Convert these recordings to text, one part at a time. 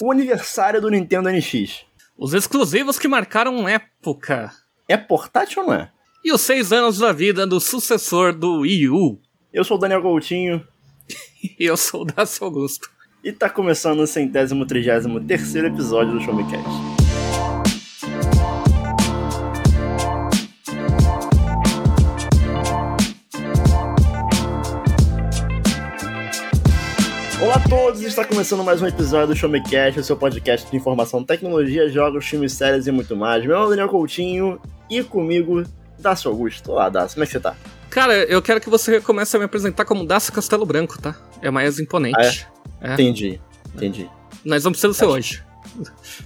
o aniversário do Nintendo NX. Os exclusivos que marcaram época. É portátil ou não é? E os seis anos da vida do sucessor do Wii U. Eu sou o Daniel Coutinho. e eu sou o Dácio Augusto. E tá começando o centésimo trigésimo terceiro episódio do Show está começando mais um episódio do Show Me Cast, o seu podcast de informação, tecnologia, jogos, filmes, séries e muito mais. Meu nome é Daniel Coutinho e comigo, Dácio Augusto. Olá, Dácio, como é que você tá? Cara, eu quero que você comece a me apresentar como Dácio Castelo Branco, tá? É mais imponente. Ah, é? É. Entendi, entendi. Nós precisamos ser hoje.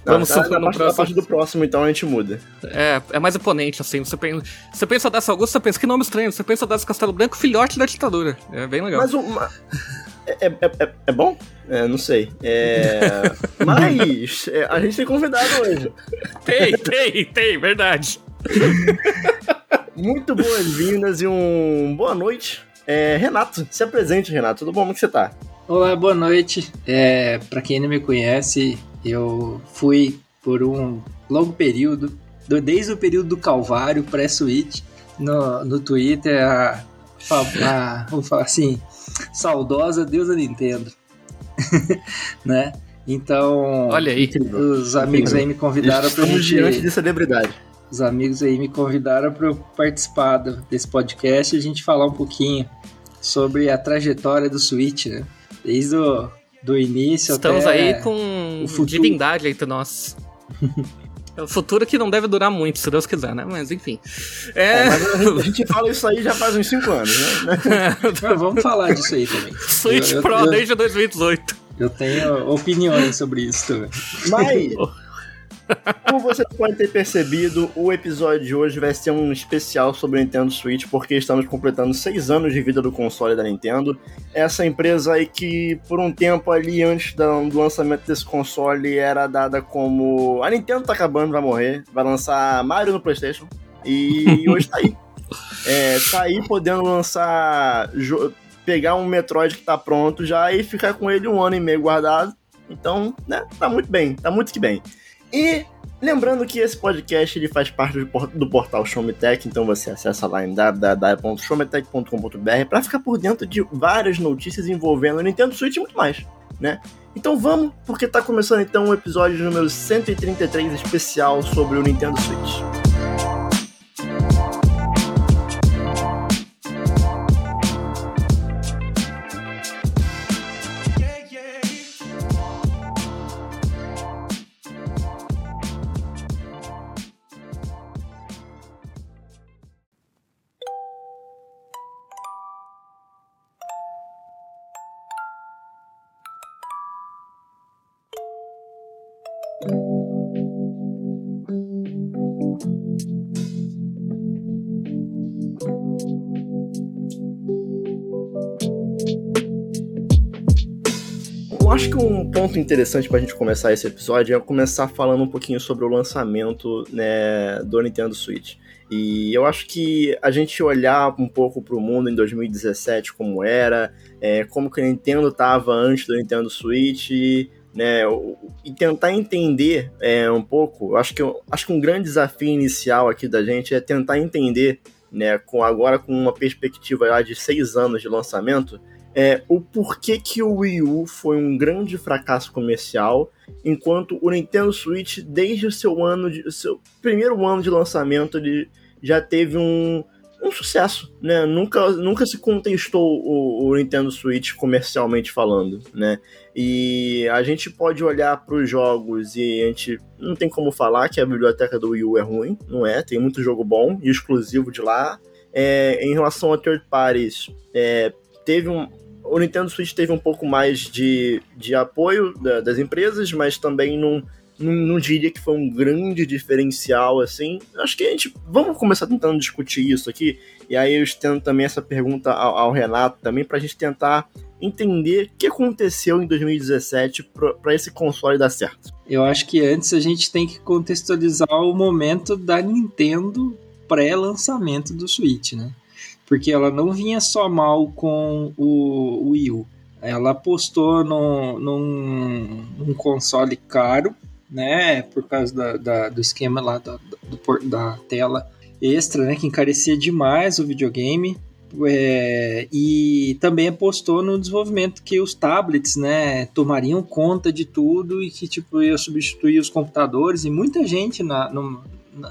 Não, Vamos tá, na, parte, próximo. parte do próximo, então a gente muda. É, é mais imponente, assim. Você pensa, você pensa Dácio Augusto, você pensa que nome estranho. Você pensa Dácio Castelo Branco, filhote da ditadura. É bem legal. Mas uma. É, é, é, é, bom? É, não sei. É... Mas é, a gente tem convidado hoje. Tem, tem, tem, verdade. Muito boas-vindas e um boa noite. É, Renato, se apresente, Renato. Tudo bom? Como que você tá? Olá, boa noite. É, para quem não me conhece, eu fui por um longo período, desde o período do Calvário pré-Switch, no, no Twitter, a, a, a, assim, saudosa deusa Nintendo. né? Então, olha aí, os amigos aí me convidaram para gente, diante de celebridade. Os amigos aí me convidaram para participar desse podcast e a gente falar um pouquinho sobre a trajetória do Switch, né? Desde o do início Estamos até aí com divindade entre nós. É o futuro que não deve durar muito, se Deus quiser, né? Mas enfim. É... É, mas a gente fala isso aí já faz uns 5 anos, né? vamos falar disso aí também. Switch eu, Pro eu, desde 2018. Eu tenho opiniões sobre isso também. Mas como vocês podem ter percebido, o episódio de hoje vai ser um especial sobre o Nintendo Switch, porque estamos completando seis anos de vida do console da Nintendo. Essa empresa aí que, por um tempo ali antes do lançamento desse console, era dada como a Nintendo tá acabando, vai morrer, vai lançar Mario no PlayStation. E hoje tá aí. É, tá aí podendo lançar. pegar um Metroid que tá pronto já e ficar com ele um ano e meio guardado. Então, né, tá muito bem, tá muito que bem. E lembrando que esse podcast ele faz parte do portal Showmetech, então você acessa lá em www.showmetech.com.br para ficar por dentro de várias notícias envolvendo o Nintendo Switch e muito mais, né? Então vamos, porque tá começando então o episódio número 133 especial sobre o Nintendo Switch. Interessante para a gente começar esse episódio é começar falando um pouquinho sobre o lançamento né, do Nintendo Switch. E eu acho que a gente olhar um pouco para o mundo em 2017 como era, é, como que a Nintendo estava antes do Nintendo Switch, né, e tentar entender é, um pouco. Acho que acho que um grande desafio inicial aqui da gente é tentar entender, né, com agora com uma perspectiva de seis anos de lançamento, é, o porquê que o Wii U foi um grande fracasso comercial, enquanto o Nintendo Switch, desde o seu ano de, seu primeiro ano de lançamento, ele já teve um, um sucesso, né? Nunca, nunca se contestou o, o, Nintendo Switch comercialmente falando, né? E a gente pode olhar para os jogos e a gente não tem como falar que a biblioteca do Wii U é ruim, não é? Tem muito jogo bom e exclusivo de lá. É, em relação a third parties, é, teve um, o Nintendo Switch teve um pouco mais de, de apoio da, das empresas, mas também não, não, não, diria que foi um grande diferencial, assim. Acho que a gente. Vamos começar tentando discutir isso aqui. E aí eu estendo também essa pergunta ao, ao Renato também, para a gente tentar entender o que aconteceu em 2017 para esse console dar certo. Eu acho que antes a gente tem que contextualizar o momento da Nintendo pré-lançamento do Switch, né? Porque ela não vinha só mal com o Wii. Ela apostou no, num, num console caro, né? Por causa da, da, do esquema lá da, do, da tela extra, né? Que encarecia demais o videogame. É, e também apostou no desenvolvimento que os tablets, né, tomariam conta de tudo e que tipo ia substituir os computadores e muita gente na, no,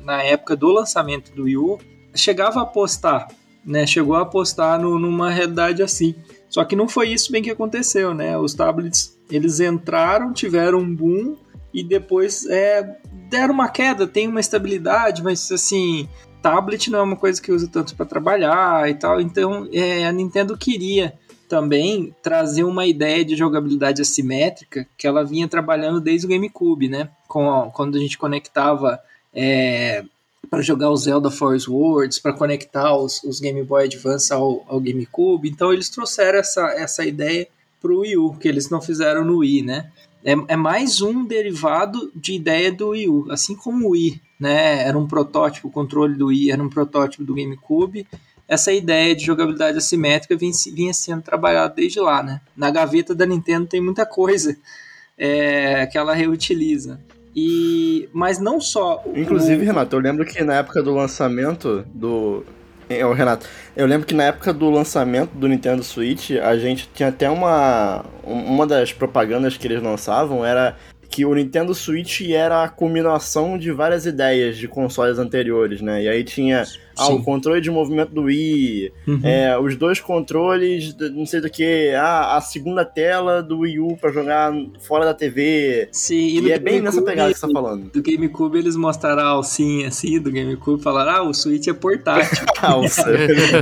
na época do lançamento do Wii U chegava a apostar, né, chegou a apostar no, numa realidade assim. Só que não foi isso bem que aconteceu, né? Os tablets eles entraram, tiveram um boom e depois é, deram uma queda, tem uma estabilidade, mas assim tablet não é uma coisa que usa tanto para trabalhar e tal, então é, a Nintendo queria também trazer uma ideia de jogabilidade assimétrica que ela vinha trabalhando desde o GameCube, né? Com, quando a gente conectava é, para jogar o Zelda Force Words, para conectar os, os, Game Boy Advance ao, ao, GameCube. Então eles trouxeram essa, essa ideia para o Wii U, que eles não fizeram no Wii, né? É, é mais um derivado de ideia do Wii U, assim como o Wii né? Era um protótipo, o controle do Wii era um protótipo do GameCube. Essa ideia de jogabilidade assimétrica vinha, vinha sendo trabalhada desde lá, né? Na gaveta da Nintendo tem muita coisa é, que ela reutiliza. E, mas não só. Inclusive, o... Renato, eu lembro que na época do lançamento do. Eu, Renato, eu lembro que na época do lançamento do Nintendo Switch, a gente tinha até uma. Uma das propagandas que eles lançavam era que o Nintendo Switch era a combinação de várias ideias de consoles anteriores, né? E aí tinha ah, o controle de movimento do Wii, uhum. é, os dois controles, não sei do que, ah, a segunda tela do Wii U pra jogar fora da TV. Sim, e, e é bem nessa pegada que você tá falando. Do GameCube eles mostraram a alcinha assim do GameCube e falaram, ah, o Switch é portátil. Alça.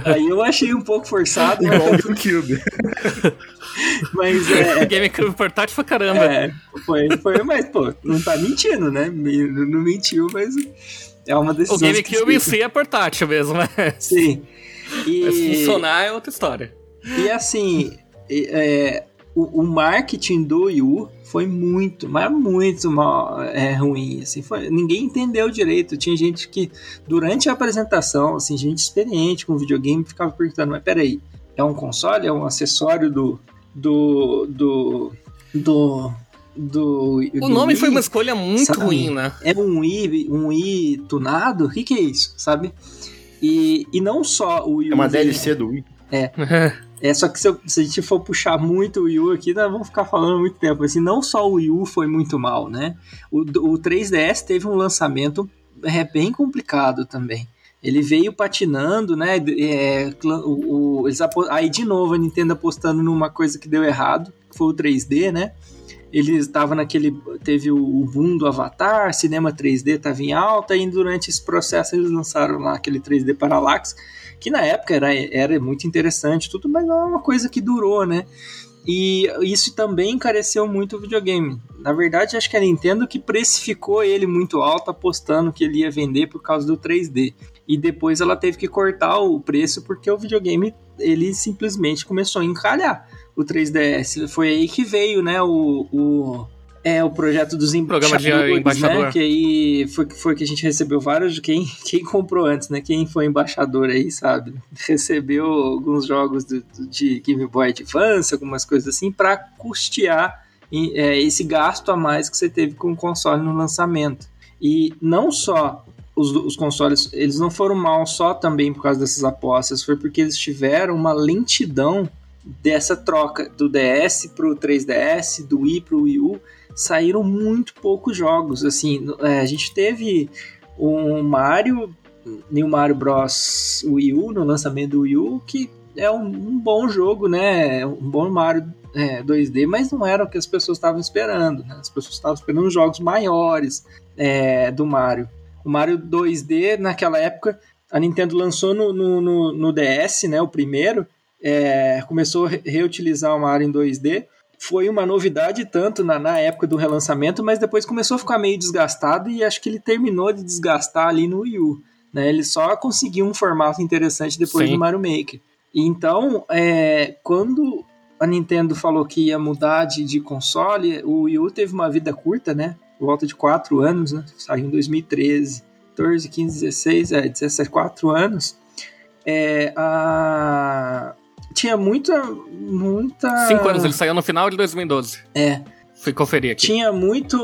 aí eu achei um pouco forçado. Igual o Cube. Mas é. GameCube portátil pra caramba. É, foi, foi, mas, pô, não tá mentindo, né? Não mentiu, mas é uma decisão. O GameCube em si é portátil mesmo, né? Sim. E... Mas funcionar é outra história. E assim, é, o, o, marketing do Wii U foi muito, mas muito mal, é, ruim, assim, foi, ninguém entendeu direito, tinha gente que, durante a apresentação, assim, gente experiente com videogame, ficava perguntando, mas peraí, é um console, é um acessório do, do, do, do, do, o do nome Wii, foi uma escolha muito sabe? ruim, né? É um Wii, um Wii tunado? O que, que é isso, sabe? E, e não só o Wii É uma DLC do Wii. É. é, só que se, eu, se, a gente for puxar muito o Wii U aqui, nós vamos ficar falando muito tempo. Assim, não só o Wii U foi muito mal, né? O, o 3DS teve um lançamento é, bem complicado também. Ele veio patinando, né? É, o, o, eles, aí de novo a Nintendo apostando numa coisa que deu errado, que foi o 3D, né? Ele estava naquele. Teve o boom do Avatar, cinema 3D estava em alta, e durante esse processo eles lançaram lá aquele 3D Parallax, que na época era, era muito interessante, tudo, mas não é uma coisa que durou, né? E isso também encareceu muito o videogame. Na verdade, acho que a Nintendo que precificou ele muito alto, apostando que ele ia vender por causa do 3D. E depois ela teve que cortar o preço porque o videogame ele simplesmente começou a encalhar o 3DS. Foi aí que veio, né, o, o é o projeto dos embaixadores, Programa de embaixador. né? Que aí foi, foi que a gente recebeu vários quem, quem comprou antes, né? Quem foi embaixador aí, sabe? Recebeu alguns jogos de, de Game Boy Advance, algumas coisas assim, para custear é, esse gasto a mais que você teve com o console no lançamento. E não só os, os consoles, eles não foram mal só também por causa dessas apostas, foi porque eles tiveram uma lentidão dessa troca do DS pro 3DS, do Wii pro Wii U, saíram muito poucos jogos. Assim, é, a gente teve um Mario, New Mario Bros. Wii U, no lançamento do Wii U, que é um, um bom jogo, né? Um bom Mario é, 2D, mas não era o que as pessoas estavam esperando. Né? As pessoas estavam esperando jogos maiores é, do Mario. O Mario 2D, naquela época, a Nintendo lançou no, no, no, no DS, né? O primeiro, é, começou a reutilizar o Mario em 2D. Foi uma novidade tanto na, na, época do relançamento, mas depois começou a ficar meio desgastado e acho que ele terminou de desgastar ali no Wii U. Né? Ele só conseguiu um formato interessante depois Sim. do Mario Maker. Então, é, quando a Nintendo falou que ia mudar de, de console, o Wii U teve uma vida curta, né? Volta de 4 anos, né? Saiu em 2013. 14, 15, 16, é, 17, 4 anos. É, a, tinha muita. muita. Cinco anos, ele saiu no final de 2012. É. Fui conferir aqui. Tinha muito.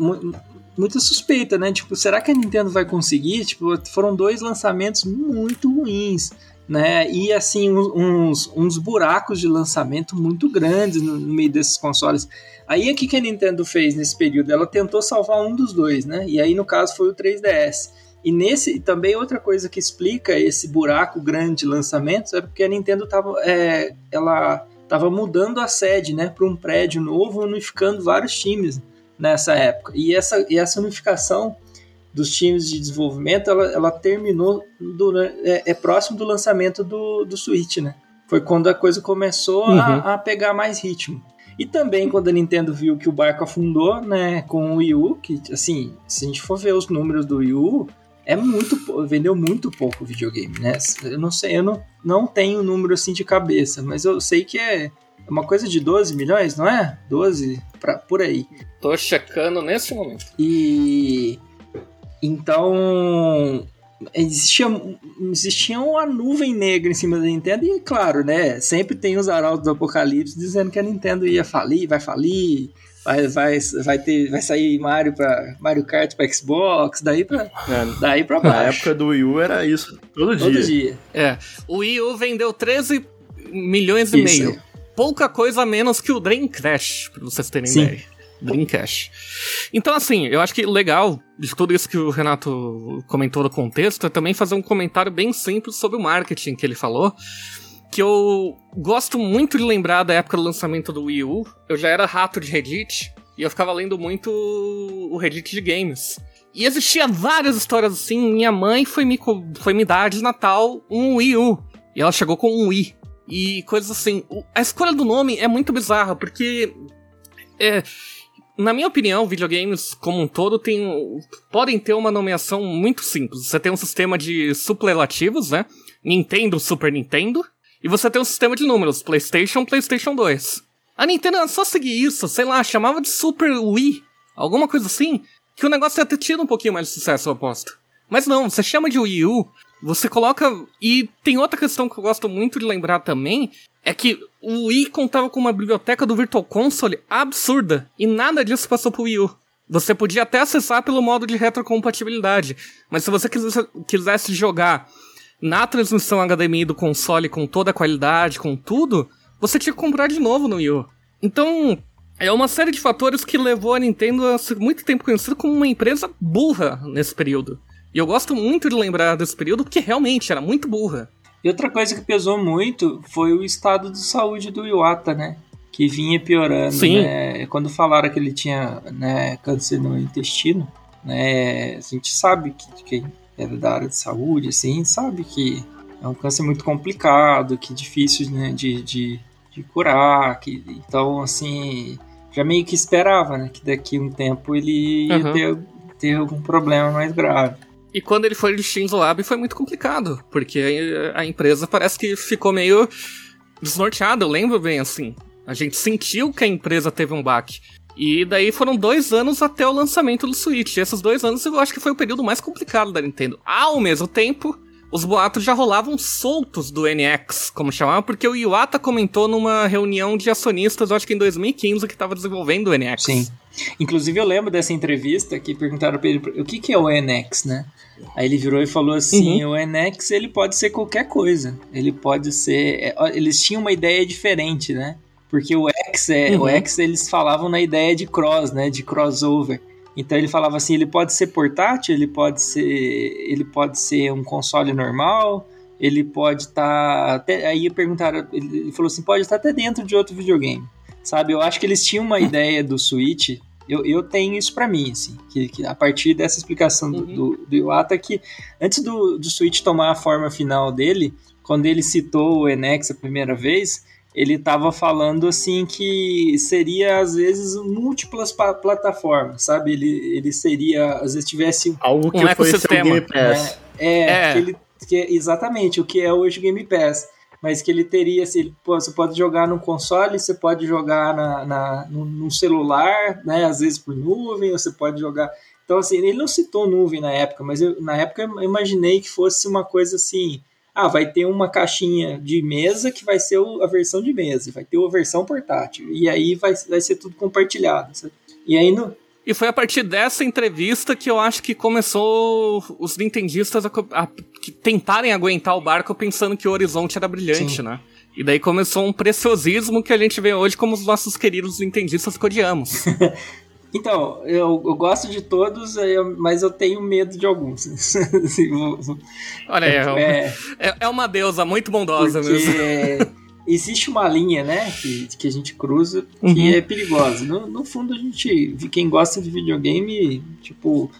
mu- muita suspeita, né? Tipo, será que a Nintendo vai conseguir? Tipo, foram dois lançamentos muito ruins, né? E assim, uns, uns buracos de lançamento muito grandes no, no meio desses consoles. Aí o que, que a Nintendo fez nesse período? Ela tentou salvar um dos dois, né? E aí, no caso, foi o 3DS. E nesse também outra coisa que explica esse buraco grande de lançamentos é porque a Nintendo tava, é, ela tava mudando a sede, né, para um prédio novo, unificando vários times nessa época. E essa, e essa unificação dos times de desenvolvimento, ela, ela terminou durante, é, é próximo do lançamento do, do Switch, né? Foi quando a coisa começou Uhum. a, a pegar mais ritmo. E também quando a Nintendo viu que o barco afundou, né, com o Wii U, que assim, se a gente for ver os números do Wii U, é muito, vendeu muito pouco o videogame, né? Eu não sei, eu não, não tenho o número assim de cabeça, mas eu sei que é uma coisa de 12 milhões, não é? 12 pra, por aí. Tô checando nesse momento. E então existia, existia uma nuvem negra em cima da Nintendo e claro, né, sempre tem os arautos do apocalipse dizendo que a Nintendo ia falir, vai falir, vai vai vai ter vai sair Mario para Mario Kart para Xbox, daí para É, daí para na baixo. época do Wii U era isso, todo, todo dia. dia. É, o Wii U vendeu 13 milhões e Isso meio. aí. Pouca coisa a menos que o Dream Crash, pra vocês terem Sim. ideia. Dreamcast. Então, assim, eu acho que legal de tudo isso que o Renato comentou do contexto é também fazer um comentário bem simples sobre o marketing que ele falou. Que eu gosto muito de lembrar da época do lançamento do Wii U. Eu já era rato de Reddit e eu ficava lendo muito o Reddit de games. E existia várias histórias assim. Minha mãe foi me, foi me dar de Natal um Wii U. E ela chegou com um Wii. E coisas assim. A escolha do nome é muito bizarra, porque. É, na minha opinião, videogames como um todo tem, podem ter uma nomeação muito simples. Você tem um sistema de superlativos, né? Nintendo, Super Nintendo. E você tem um sistema de números, PlayStation, PlayStation 2. A Nintendo era só seguir isso, sei lá, chamava de Super Wii, alguma coisa assim, que o negócio ia ter tido um pouquinho mais de sucesso, eu aposto. Mas não, você chama de Wii U, você coloca. E tem outra questão que eu gosto muito de lembrar também, é que o Wii contava com uma biblioteca do Virtual Console absurda, e nada disso passou pro Wii U. Você podia até acessar pelo modo de retrocompatibilidade, mas se você quisesse, jogar na transmissão HDMI do console com toda a qualidade, com tudo, você tinha que comprar de novo no Wii U. Então, é uma série de fatores que levou a Nintendo a ser muito tempo conhecida como uma empresa burra nesse período. E eu gosto muito de lembrar desse período porque realmente era muito burra. E outra coisa que pesou muito foi o estado de saúde do Iwata, né? Que vinha piorando, Sim. né? Quando falaram que ele tinha né, câncer no intestino, né? A gente sabe que quem era da área de saúde, assim, sabe que é um câncer muito complicado, que difícil né, de, de, de curar, que, então, assim, já meio que esperava, né? Que daqui a um tempo ele ia Uhum. ter, ter algum problema mais grave. E quando ele foi de Shinzo Abe foi muito complicado, porque a empresa parece que ficou meio desnorteada, eu lembro bem assim. A gente sentiu que a empresa teve um baque. E daí foram dois anos até o lançamento do Switch. E esses dois anos eu acho que foi o período mais complicado da Nintendo. Ao mesmo tempo, os boatos já rolavam soltos do NX, como chamava, porque o Iwata comentou numa reunião de acionistas, eu acho que em 2015, que estava desenvolvendo o NX. Sim. Inclusive eu lembro dessa entrevista que perguntaram pra ele o que, que é o NX, né? Aí ele virou e falou assim: o NX ele pode ser qualquer coisa. Ele pode ser. é, Eles tinham uma ideia diferente, né? Porque o X é. O Uhum. X eles falavam na ideia de cross, né? De crossover. Então ele falava assim, ele pode ser portátil, ele pode ser. Ele pode ser um console normal, ele pode estar. aí perguntaram, ele ele falou assim, pode estar até dentro de outro videogame. Sabe? Eu acho que eles tinham uma ideia do Switch. Eu, eu tenho isso pra mim, assim, que, que a partir dessa explicação do, Uhum. do, do Iwata, que antes do, do Switch tomar a forma final dele, quando ele citou o NX a primeira vez, ele estava falando assim que seria às vezes múltiplas pa- plataformas, sabe? Ele, ele seria, às vezes tivesse Algo que Um foi seu ecossistema, Game Pass. é, É. Que ele, que é exatamente o que é hoje o Game Pass. Mas que ele teria, assim, pô, você pode jogar no console, você pode jogar na, na, no, no celular, né? Às vezes por nuvem, você pode jogar. Então, assim, ele não citou nuvem na época, mas eu, na época eu imaginei que fosse uma coisa assim. Ah, vai ter uma caixinha de mesa que vai ser a versão de mesa, vai ter a versão portátil. E aí vai, vai ser tudo compartilhado. Sabe? E aí no, e foi a partir dessa entrevista que eu acho que começou os nintendistas a, a tentarem aguentar o barco pensando que o horizonte era brilhante, Sim. né? E daí começou um preciosismo que a gente vê hoje como os nossos queridos nintendistas que odiamos. então, eu, eu, gosto de todos, mas eu tenho medo de alguns. Olha, é, é, é, é, uma deusa muito bondosa mesmo existe uma linha, né, que, que a gente cruza que uhum. é perigosa. No, no fundo, a gente, quem gosta de videogame, tipo,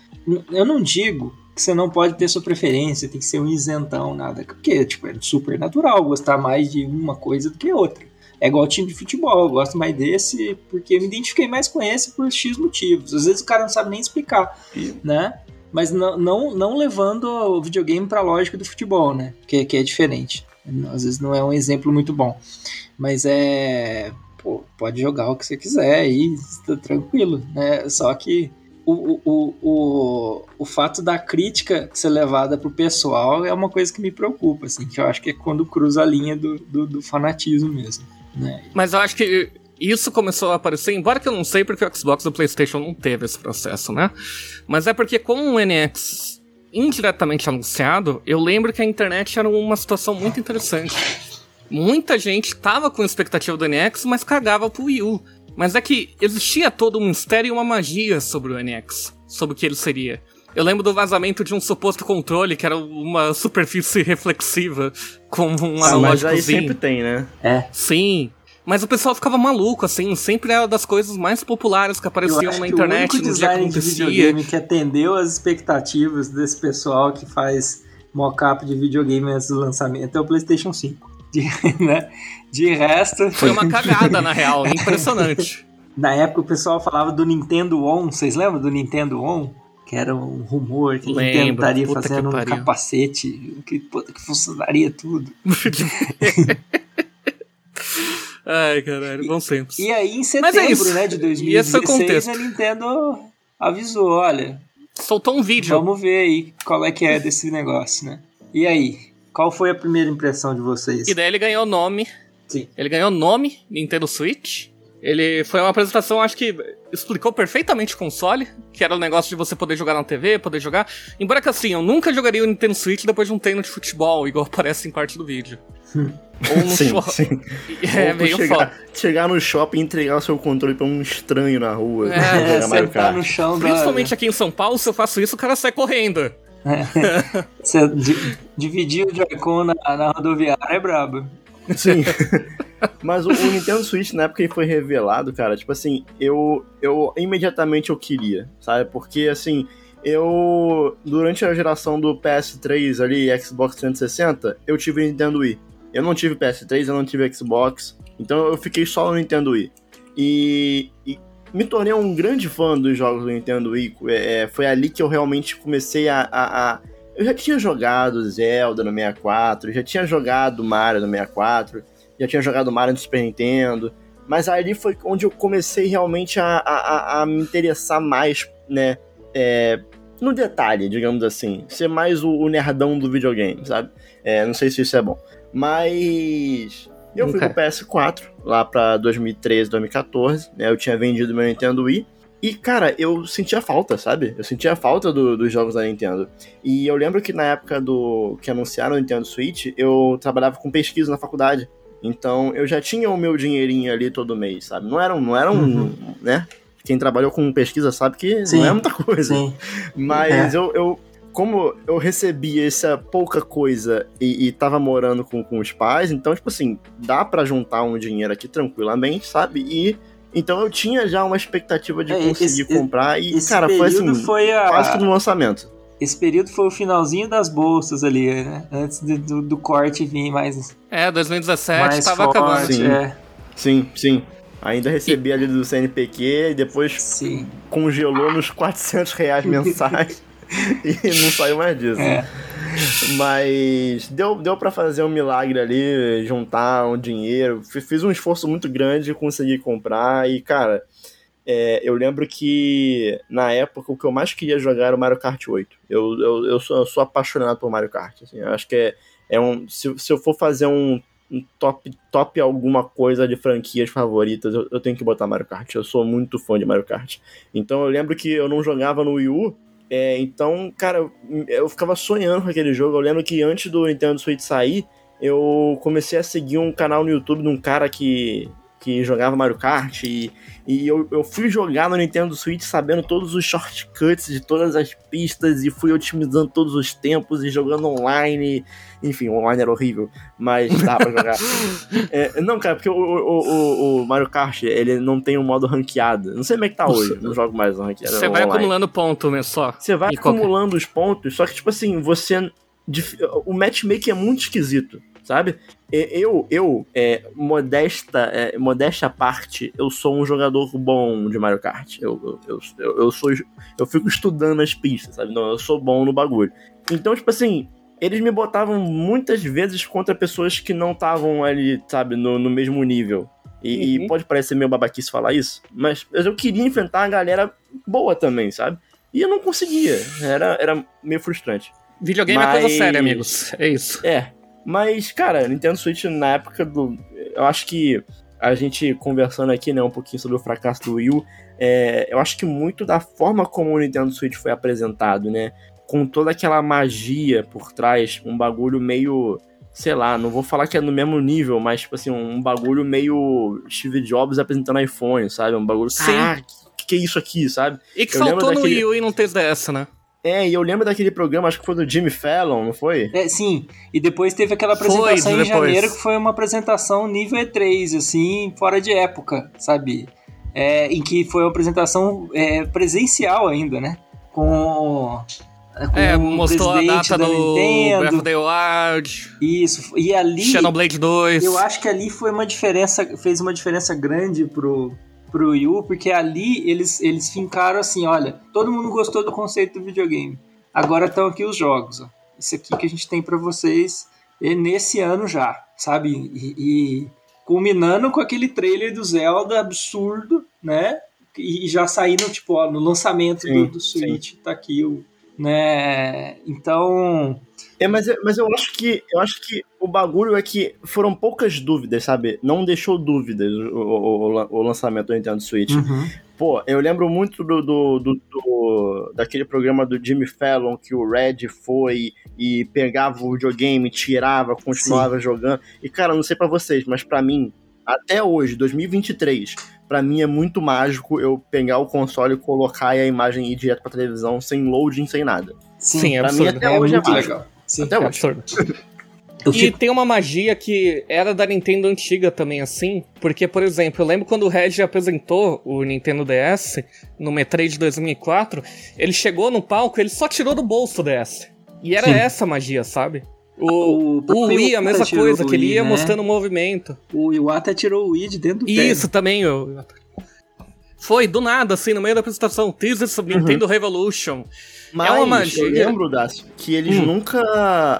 eu não digo que você não pode ter sua preferência, tem que ser um isentão, nada. Porque, tipo, é super natural gostar mais de uma coisa do que outra. É igual time de futebol, eu gosto mais desse porque eu me identifiquei mais com esse por X motivos. Às vezes o cara não sabe nem explicar, né? Mas não, não, não levando o videogame para a lógica do futebol, né? Que, que é diferente. Às vezes não é um exemplo muito bom. Mas é. Pô, pode jogar o que você quiser aí, está tranquilo, né? Só que o, o, o, o fato da crítica ser levada pro pessoal é uma coisa que me preocupa, assim, que eu acho que é quando cruza a linha do, do, do fanatismo mesmo. Né? Mas eu acho que isso começou a aparecer, embora que eu não sei porque o Xbox e o PlayStation não teve esse processo, né? Mas é porque com o NX indiretamente anunciado, eu lembro que a internet era uma situação muito interessante. Muita gente tava com expectativa do NX, mas cagava pro Wii U. Mas é que existia todo um mistério e uma magia sobre o NX, sobre o que ele seria. Eu lembro do vazamento de um suposto controle que era uma superfície reflexiva com um ah, analógicozinho. Mas aí sempre tem, né? É. Sim. Mas o pessoal ficava maluco, assim, sempre era das coisas mais populares que apareciam na internet no dia que acontecia. De videogame que atendeu as expectativas desse pessoal que faz mockup de videogame antes do lançamento é o PlayStation 5. De, né? de resto. Foi uma cagada, na real, impressionante. Na época o pessoal falava do Nintendo On, vocês lembram do Nintendo On? Que era um rumor que Lembro, Nintendo estaria fazendo um capacete que, que funcionaria tudo. Ai, caralho, bons tempos. E aí, em é setembro, é né, de 2016, a Nintendo avisou, olha... Soltou um vídeo. Vamos ver aí qual é que é desse negócio, né? E aí, qual foi a primeira impressão de vocês? E daí ele ganhou nome. Sim. Ele ganhou nome, Nintendo Switch. Ele foi uma apresentação, acho que explicou perfeitamente o console, que era o negócio de você poder jogar na TV, poder jogar. Embora que assim, eu nunca jogaria o Nintendo Switch depois de um treino de futebol, igual aparece em parte do vídeo. Hum. Ou no sim, shopping. Sim. É Ou meio chegar, chegar no shopping e entregar o seu controle pra um estranho na rua. É, é sentar no chão Principalmente da... aqui em São Paulo, se eu faço isso, o cara sai correndo. É. Você dividir o Joy-Con na, na rodoviária é brabo. Sim. Mas o, o, Nintendo Switch, na época que foi revelado, cara, tipo assim, eu, eu imediatamente eu queria, sabe? Porque, assim, eu, durante a geração do PS3 ali, Xbox 360, eu tive o Nintendo Wii. Eu não tive PS3, eu não tive Xbox, então eu fiquei só no Nintendo Wii. E, e me tornei um grande fã dos jogos do Nintendo Wii. É, foi ali que eu realmente comecei a, a, a eu já tinha jogado Zelda no 64, já tinha jogado Mario no 64, já tinha jogado Mario no Super Nintendo, mas ali foi onde eu comecei realmente a, a, a me interessar mais, né, é, no detalhe, digamos assim, ser mais o, o nerdão do videogame, sabe? É, não sei se isso é bom, mas eu fui pro PS4 lá pra 2013, 2014, né, eu tinha vendido meu Nintendo Wii, e, cara, eu sentia falta, sabe? Eu sentia falta do, dos jogos da Nintendo. E eu lembro que na época do que anunciaram o Nintendo Switch, eu trabalhava com pesquisa na faculdade. Então eu já tinha o meu dinheirinho ali todo mês, sabe? Não era um, não era um uhum. né? Quem trabalhou com pesquisa sabe que sim, não é muita coisa. Sim. Mas é. eu, eu, como eu recebi essa pouca coisa e, e tava morando com, com os pais, então, tipo assim, dá para juntar um dinheiro aqui tranquilamente, sabe? E então eu tinha já uma expectativa de é, conseguir esse, comprar e, cara, foi assim, foi a... quase que no lançamento. Esse período foi o finalzinho das bolsas ali, né? Antes do, do, do corte vir mais. É, 2017 mais tava forte, acabando. Sim, é. sim, sim. Ainda recebi e... ali do CNPq e depois sim. congelou nos 400 reais mensais e não saiu mais disso. É. Mas deu, deu para fazer um milagre ali, juntar um dinheiro. Fiz um esforço muito grande, consegui comprar e, cara, é, eu lembro que na época o que eu mais queria jogar era o Mario Kart 8. Eu, eu, eu, sou, eu sou apaixonado por Mario Kart. Assim, eu acho que é, é um. Se, se eu for fazer um, um top, top alguma coisa de franquias favoritas, eu, eu, tenho que botar Mario Kart. Eu sou muito fã de Mario Kart. Então eu lembro que eu não jogava no Wii U. É, então, cara, eu, ficava sonhando com aquele jogo. Eu lembro que antes do Nintendo Switch sair, eu comecei a seguir um canal no YouTube de um cara que que jogava Mario Kart e, e eu, eu fui jogar no Nintendo Switch sabendo todos os shortcuts de todas as pistas e fui otimizando todos os tempos e jogando online. Enfim, online era horrível, mas dá pra jogar. é, não, cara, porque o, o, o, o, Mario Kart, ele não tem um modo ranqueado. Não sei como é que tá hoje, não jogo mais ranqueado. Você vai acumulando ponto, né, só. Você vai acumulando qualquer... os pontos, só que, tipo assim, você... O matchmaking é muito esquisito sabe? Eu, eu é, modesta, é, modesta parte, eu sou um jogador bom de Mario Kart. Eu, eu, eu, eu, sou, eu fico estudando as pistas, sabe? Então, eu sou bom no bagulho. Então, tipo assim, eles me botavam muitas vezes contra pessoas que não estavam ali, sabe, no, no mesmo nível. E, uhum. e, pode parecer meio babaquice falar isso, mas eu queria enfrentar uma galera boa também, sabe? E eu não conseguia. Era, era meio frustrante. Videogame mas... é coisa séria, amigos. É isso. É, mas, cara, Nintendo Switch na época do. Eu acho que a gente conversando aqui, né, um pouquinho sobre o fracasso do Wii U, é, eu acho que muito da forma como o Nintendo Switch foi apresentado, né? Com toda aquela magia por trás, um bagulho meio. Sei lá, não vou falar que é no mesmo nível, mas, tipo assim, um bagulho meio Steve Jobs apresentando iPhone, sabe? Um bagulho. Sim. Ah, que, que é isso aqui, sabe? E que eu faltou no Wii U e não teve dessa, né? É, e eu lembro daquele programa, acho que foi do Jimmy Fallon, não foi? É, sim. E depois teve aquela apresentação foi, em janeiro que foi uma apresentação nível E3, assim, fora de época, sabe? É, em que foi uma apresentação é, presencial ainda, né? Com. com é, mostrou a data do Nintendo. Breath of the Wild. Isso. E ali. Xenoblade 2. Eu acho que ali foi uma diferença, fez uma diferença grande pro, pro Wii U, porque ali eles, eles fincaram assim, olha, todo mundo gostou do conceito do videogame. Agora estão aqui os jogos, ó. Isso aqui que a gente tem para vocês nesse ano já, sabe? E, e, culminando com aquele trailer do Zelda absurdo, né? E já saindo, tipo, ó, no lançamento sim, do, do Switch, sim. tá aqui o. Né? Então, é, mas, mas eu acho que eu acho que o bagulho é que foram poucas dúvidas, sabe? Não deixou dúvidas o, o, o lançamento do Nintendo Switch. Uhum. Pô, eu lembro muito do, do, do, do, daquele programa do Jimmy Fallon que o Red foi e pegava o videogame, tirava, continuava Sim. jogando. E cara, não sei para vocês, mas para mim, até hoje, 2023, para mim é muito mágico eu pegar o console e colocar e a imagem ir direto pra televisão sem loading, sem nada. Sim, Sim é pra absurdo. mim até é hoje é mágico. Legal. Sim, Até é absurdo. e fico... tem uma magia que era da Nintendo antiga também, assim, porque, por exemplo, eu lembro quando o Red apresentou o Nintendo DS no E3 de 2004, ele chegou no palco ele só tirou do bolso o DS. E era Sim. essa magia, sabe? O, o, o Wii, a mesma coisa, que ele ia né? mostrando o movimento. O Iwata tirou o Wii de dentro do Isso também, o... Foi, do nada, assim, no meio da apresentação. Teaser sobre uhum. Nintendo Revolution. Mas é uma magia. eu lembro, Dácio, que eles hum. nunca,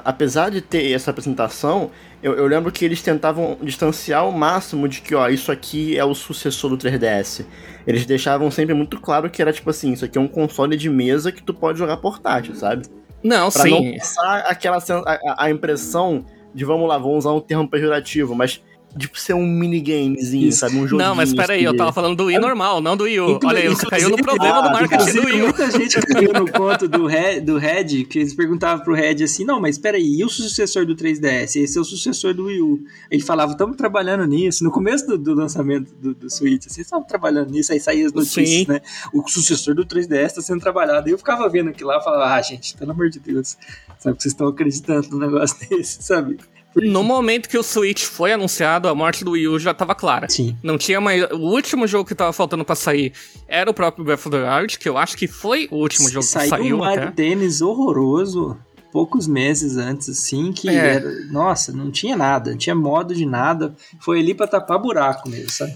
apesar de ter essa apresentação, eu, eu, lembro que eles tentavam distanciar ao máximo de que, ó, isso aqui é o sucessor do 3DS. Eles deixavam sempre muito claro que era tipo assim, isso aqui é um console de mesa que tu pode jogar portátil, sabe? Não, pra sim. não passar aquela a, a impressão de, vamos lá, vamos usar um termo pejorativo, mas tipo, ser um minigamezinho, Isso. sabe? Um joguinho. Não, mas peraí, eu tava falando do Wii normal, não do Wii U. Olha aí, você caiu no problema ah, do marketing do Wii U. Muita gente caiu no conto do Red, do Red, que eles perguntavam pro Red assim, não, mas peraí, e o sucessor do 3DS? Esse é o sucessor do Wii U. Ele falava, estamos trabalhando nisso. No começo do, do lançamento do, do Switch, assim, estavam trabalhando nisso, aí saíam as notícias, Sim. né? O sucessor do 3DS está sendo trabalhado. Aí eu ficava vendo aquilo lá e falava, ah, gente, pelo amor de Deus, sabe que vocês estão acreditando num negócio desse, sabe? No momento que o Switch foi anunciado, a morte do Wii U já tava clara. Sim. Não tinha mais. O último jogo que tava faltando para sair era o próprio Breath of the Wild, que eu acho que foi o último jogo saiu que saiu. um Mario Tennis horroroso poucos meses antes, assim, que é. era. Nossa, não tinha nada, não tinha modo de nada. Foi ali pra tapar buraco mesmo, sabe?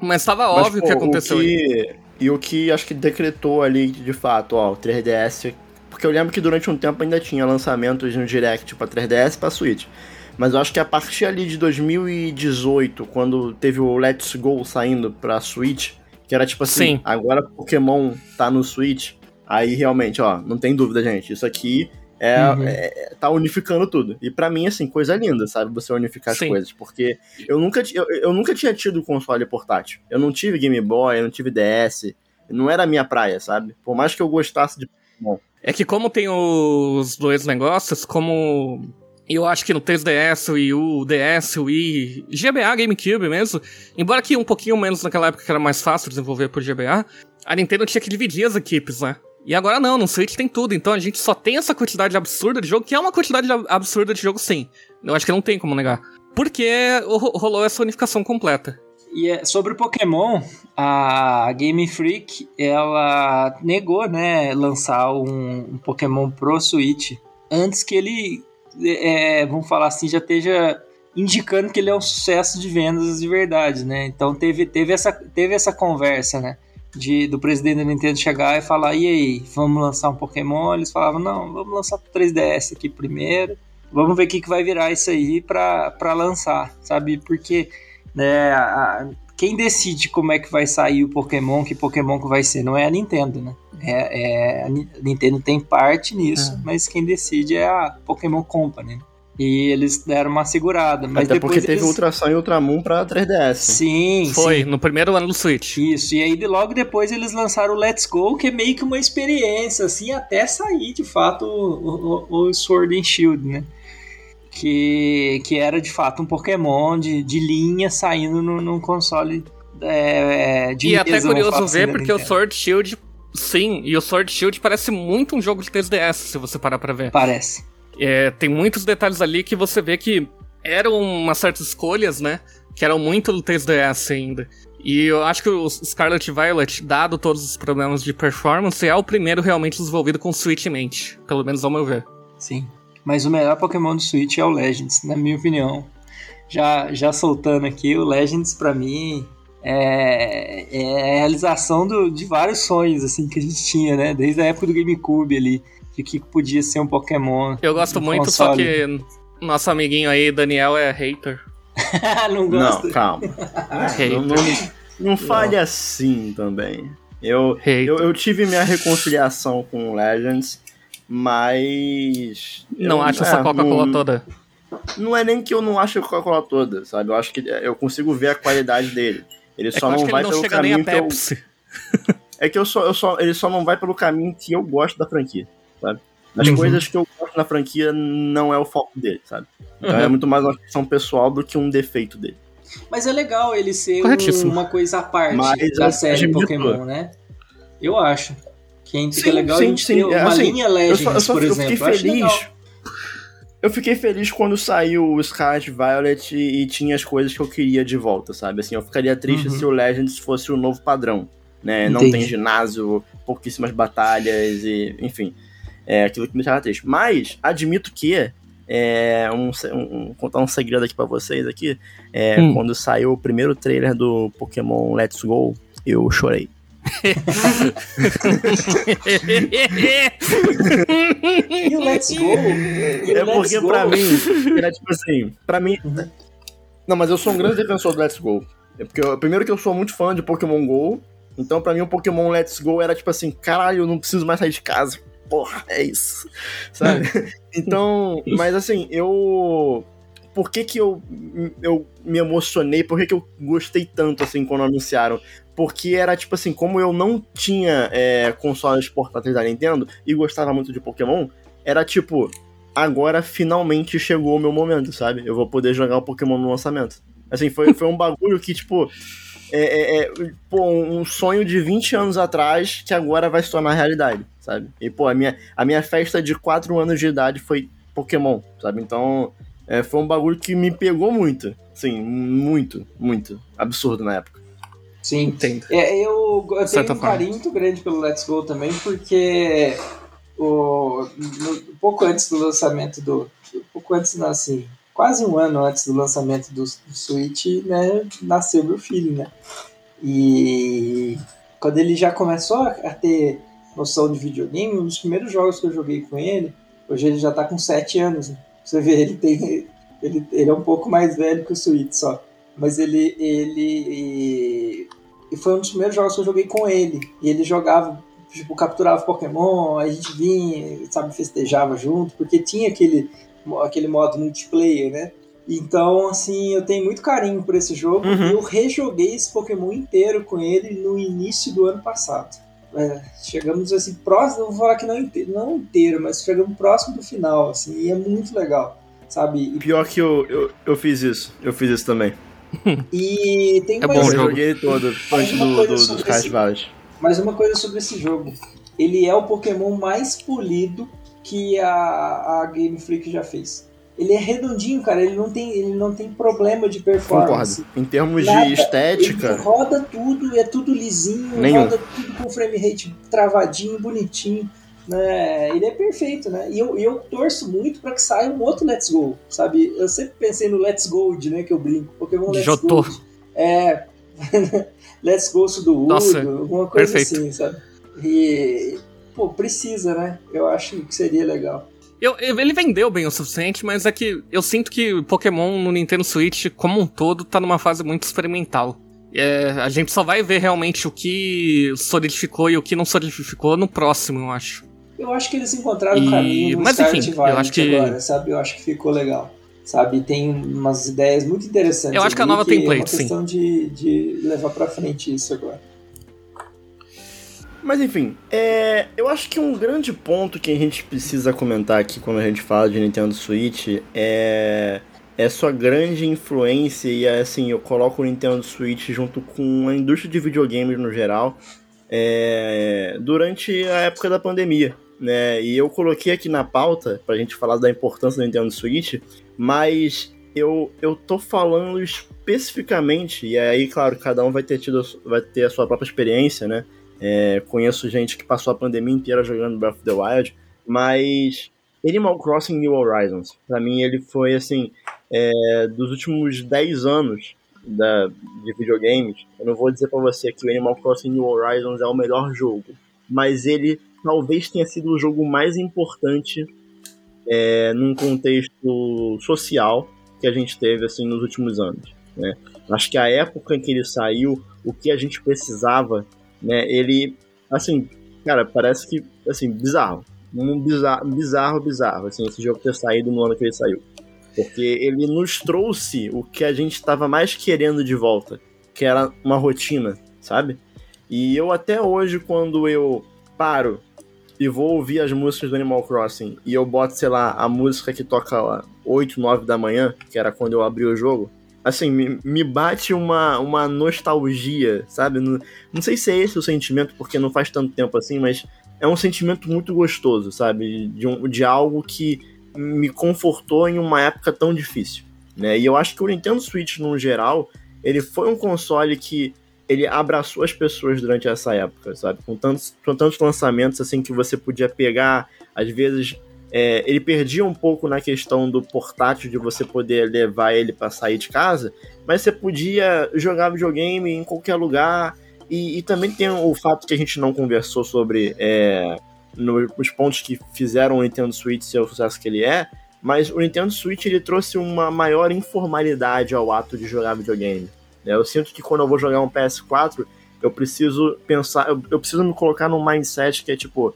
Mas tava Mas, óbvio o que aconteceu. O que, e o que acho que decretou ali, de fato, ó, o 3DS porque eu lembro que durante um tempo ainda tinha lançamentos no Direct para 3DS e para Switch. Mas eu acho que a partir ali de 2018, quando teve o Let's Go saindo pra Switch, que era tipo assim, Sim. agora Pokémon tá no Switch, aí realmente, ó, não tem dúvida, gente, isso aqui é, uhum. é, tá unificando tudo. E para mim, assim, coisa linda, sabe? Você unificar Sim. as coisas. Porque eu nunca, eu, eu nunca tinha tido console portátil. Eu não tive Game Boy, eu não tive DS. Não era a minha praia, sabe? Por mais que eu gostasse de Pokémon. É que como tem os dois negócios, como eu acho que no 3DS, o Wii U, DS, Wii, GBA, GameCube mesmo, embora que um pouquinho menos naquela época que era mais fácil desenvolver por GBA, a Nintendo tinha que dividir as equipes, né? E agora não, no Switch tem tudo, então a gente só tem essa quantidade absurda de jogo, que é uma quantidade absurda de jogo sim. Eu acho que não tem como negar. Porque rolou essa unificação completa. E é, sobre o Pokémon, a Game Freak, ela negou, né, lançar um, um Pokémon pro Switch antes que ele, é, vamos falar assim, já esteja indicando que ele é um sucesso de vendas de verdade, né? Então teve, teve, essa, teve essa conversa, né? de, do presidente da Nintendo chegar e falar: e aí, vamos lançar um Pokémon? Eles falavam: não, vamos lançar pro 3DS aqui primeiro, vamos ver o que, que vai virar isso aí pra, lançar, sabe? Porque né, a, quem decide como é que vai sair o Pokémon, que Pokémon que vai ser, não é a Nintendo, né? É, é a Nintendo tem parte nisso, é. mas quem decide é a Pokémon Company. Né? E eles deram uma segurada. Mas Até depois porque teve eles... Ultra Sun e Ultramon pra 3DS. Sim, Foi, sim. no primeiro ano do Switch. Isso, e aí logo depois eles lançaram o Let's Go, que é meio que uma experiência, assim, até sair de fato o, o, o Sword and Shield, né? Que, que era de fato um Pokémon de, de linha saindo no, num console é, de E até curioso ver, porque o Sword Shield, sim, e o Sword Shield parece muito um jogo de 3DS, se você parar pra ver. Parece. É, tem muitos detalhes ali que você vê que eram umas certas escolhas, né? Que eram muito do 3DS ainda. E eu acho que o Scarlet Violet, dado todos os problemas de performance, é o primeiro realmente desenvolvido com Switch em mente. Pelo menos ao meu ver. Sim. Mas o melhor Pokémon do Switch é o Legends, na minha opinião. Já, já soltando aqui, o Legends para mim é, é, a realização do, de vários sonhos assim que a gente tinha, né? Desde a época do GameCube ali de que podia ser um Pokémon. Eu gosto muito, console. só que nosso amiguinho aí, Daniel, é hater. não gosto. Não, calma. não, não, não fale assim também. Eu, eu, eu, tive minha reconciliação com Legends, mas. Não acho essa é, Coca-Cola toda. Não é nem que eu não acho a Coca-Cola toda, sabe? Eu acho que eu consigo ver a qualidade dele. Ele é só não vai pelo caminho que eu. É que eu só, eu só, ele só não vai pelo caminho que eu gosto da franquia sabe? As uhum. coisas que eu gosto na franquia não é o foco dele, sabe? Então uhum. é muito mais uma questão pessoal do que um defeito dele. Mas é legal ele ser um, uma coisa à parte Mas da série Pokémon, né? Eu acho. Que é, legal sim, sim. uma assim, linha Legends, eu só, eu só, por eu exemplo. Fiquei feliz. Eu fiquei feliz quando saiu o Scarlet Violet e, e, tinha as coisas que eu queria de volta, sabe? Assim, eu ficaria triste uhum. se o Legends fosse o novo padrão, né? Entendi. Não tem ginásio, pouquíssimas batalhas e, enfim. É aquilo que me deixava triste. Mas, admito que, é, um, um, contar um segredo aqui para vocês aqui, é, hum. quando saiu o primeiro trailer do Pokémon Let's Go, eu chorei. E o Let's Go? E é porque Go? pra mim, era tipo assim, pra mim... Não, mas eu sou um grande defensor do Let's Go. É porque, eu, primeiro que eu sou muito fã de Pokémon GO, então pra mim o Pokémon Let's Go era tipo assim, caralho, eu não preciso mais sair de casa porra, é isso, sabe? então, mas assim, eu. Por que que eu, eu me emocionei? Por que que eu gostei tanto, assim, quando anunciaram? Porque era tipo assim, como eu não tinha é, consoles portáteis da Nintendo e gostava muito de Pokémon, era tipo, agora finalmente chegou o meu momento, sabe? Eu vou poder jogar o Pokémon no lançamento. Assim, foi, foi um bagulho que, tipo, é, é, é, pô, um sonho de 20 anos atrás que agora vai se tornar realidade, sabe? E, pô, a minha, a minha festa de 4 anos de idade foi Pokémon, sabe? Então, é, foi um bagulho que me pegou muito. Sim, muito, muito. Absurdo na época. Sim, entendo. É, eu, eu tenho um carinho muito grande pelo Let's Go também, porque o, no, pouco antes do lançamento do. Pouco antes, não, assim, quase um ano antes do lançamento do, do Switch, né, nasceu meu filho, né? E quando ele já começou a ter noção de videogame, um dos primeiros jogos que eu joguei com ele, hoje ele já tá com 7 anos, né? Você vê, ele tem. Ele, ele é um pouco mais velho que o Switch só. Mas ele. ele e foi um dos primeiros jogos que eu joguei com ele. E ele jogava tipo, capturava Pokémon, a gente vinha, sabe, festejava junto, porque tinha aquele, aquele modo multiplayer, né? Então, assim, eu tenho muito carinho por esse jogo. Uhum. Eu rejoguei esse Pokémon inteiro com ele no início do ano passado. É, chegamos assim, próximo, vou falar que não inteiro, não inteiro, mas chegamos próximo do final, assim, e é muito legal, sabe? E... Pior que eu, eu, eu fiz isso, eu fiz isso também. E tem é mais... bom, eu joguei todo, antes do, do, dos Cards Mas uma coisa sobre esse jogo, ele é o Pokémon mais polido que a, a Game Freak já fez ele é redondinho, cara. Ele não tem, ele não tem problema de performance. Concordo. Em termos Nada, de estética. Ele roda tudo, é tudo lisinho, Nenhum. roda tudo com frame rate travadinho, bonitinho. Né? Ele é perfeito, né? E eu, eu torço muito para que saia um outro Let's Go, sabe? Eu sempre pensei no Let's Gold, né? Que eu brinco. Pokémon Let's Jotô. Gold. É. Let's Go do Nossa, alguma coisa perfeito. assim, sabe? E, pô, precisa, né? Eu acho que seria legal. Eu, ele vendeu bem o suficiente, mas é que eu sinto que Pokémon no Nintendo Switch, como um todo, tá numa fase muito experimental. É, a gente só vai ver realmente o que solidificou e o que não solidificou no próximo, eu acho. Eu acho que eles encontraram o caminho no Mas, enfim, eu acho que... agora, sabe? Eu acho que ficou legal. Sabe? Tem umas ideias muito interessantes. Eu acho que a nova template, sim. É uma questão de, de levar pra frente isso agora. Mas enfim, é, eu acho que um grande ponto que a gente precisa comentar aqui quando a gente fala de Nintendo Switch é, é sua grande influência e assim, eu coloco o Nintendo Switch junto com a indústria de videogames no geral é, durante a época da pandemia. Né? E eu coloquei aqui na pauta pra gente falar da importância do Nintendo Switch, mas eu, eu tô falando especificamente, e aí, claro, cada um vai ter tido vai ter a sua própria experiência, né? É, conheço gente que passou a pandemia inteira jogando Breath of the Wild, mas Animal Crossing New Horizons, para mim ele foi assim, é, dos últimos 10 anos da, de videogames, eu não vou dizer para você que o Animal Crossing New Horizons é o melhor jogo, mas ele talvez tenha sido o jogo mais importante é, num contexto social que a gente teve assim nos últimos anos. Né? Acho que a época em que ele saiu, o que a gente precisava né? Ele, assim, cara, parece que, assim, bizarro. Um bizarro, bizarro, bizarro, assim, esse jogo ter saído no ano que ele saiu. Porque ele nos trouxe o que a gente estava mais querendo de volta, que era uma rotina, sabe? E eu até hoje, quando eu paro e vou ouvir as músicas do Animal Crossing e eu boto, sei lá, a música que toca lá 8, 9 da manhã, que era quando eu abri o jogo, assim, me, me bate uma, uma nostalgia, sabe? Não, não sei se é esse o sentimento, porque não faz tanto tempo assim, mas é um sentimento muito gostoso, sabe? De, um, de algo que me confortou em uma época tão difícil, né? E eu acho que o Nintendo Switch, no geral, ele foi um console que ele abraçou as pessoas durante essa época, sabe? Com tantos, com tantos lançamentos, assim, que você podia pegar, às vezes é, ele perdia um pouco na questão do portátil de você poder levar ele para sair de casa, mas você podia jogar videogame em qualquer lugar. E, e também tem o fato que a gente não conversou sobre é, no, os pontos que fizeram o Nintendo Switch ser o sucesso que ele é, mas o Nintendo Switch ele trouxe uma maior informalidade ao ato de jogar videogame. Eu sinto que quando eu vou jogar um PS4, eu preciso pensar, eu, eu preciso me colocar num mindset que é tipo,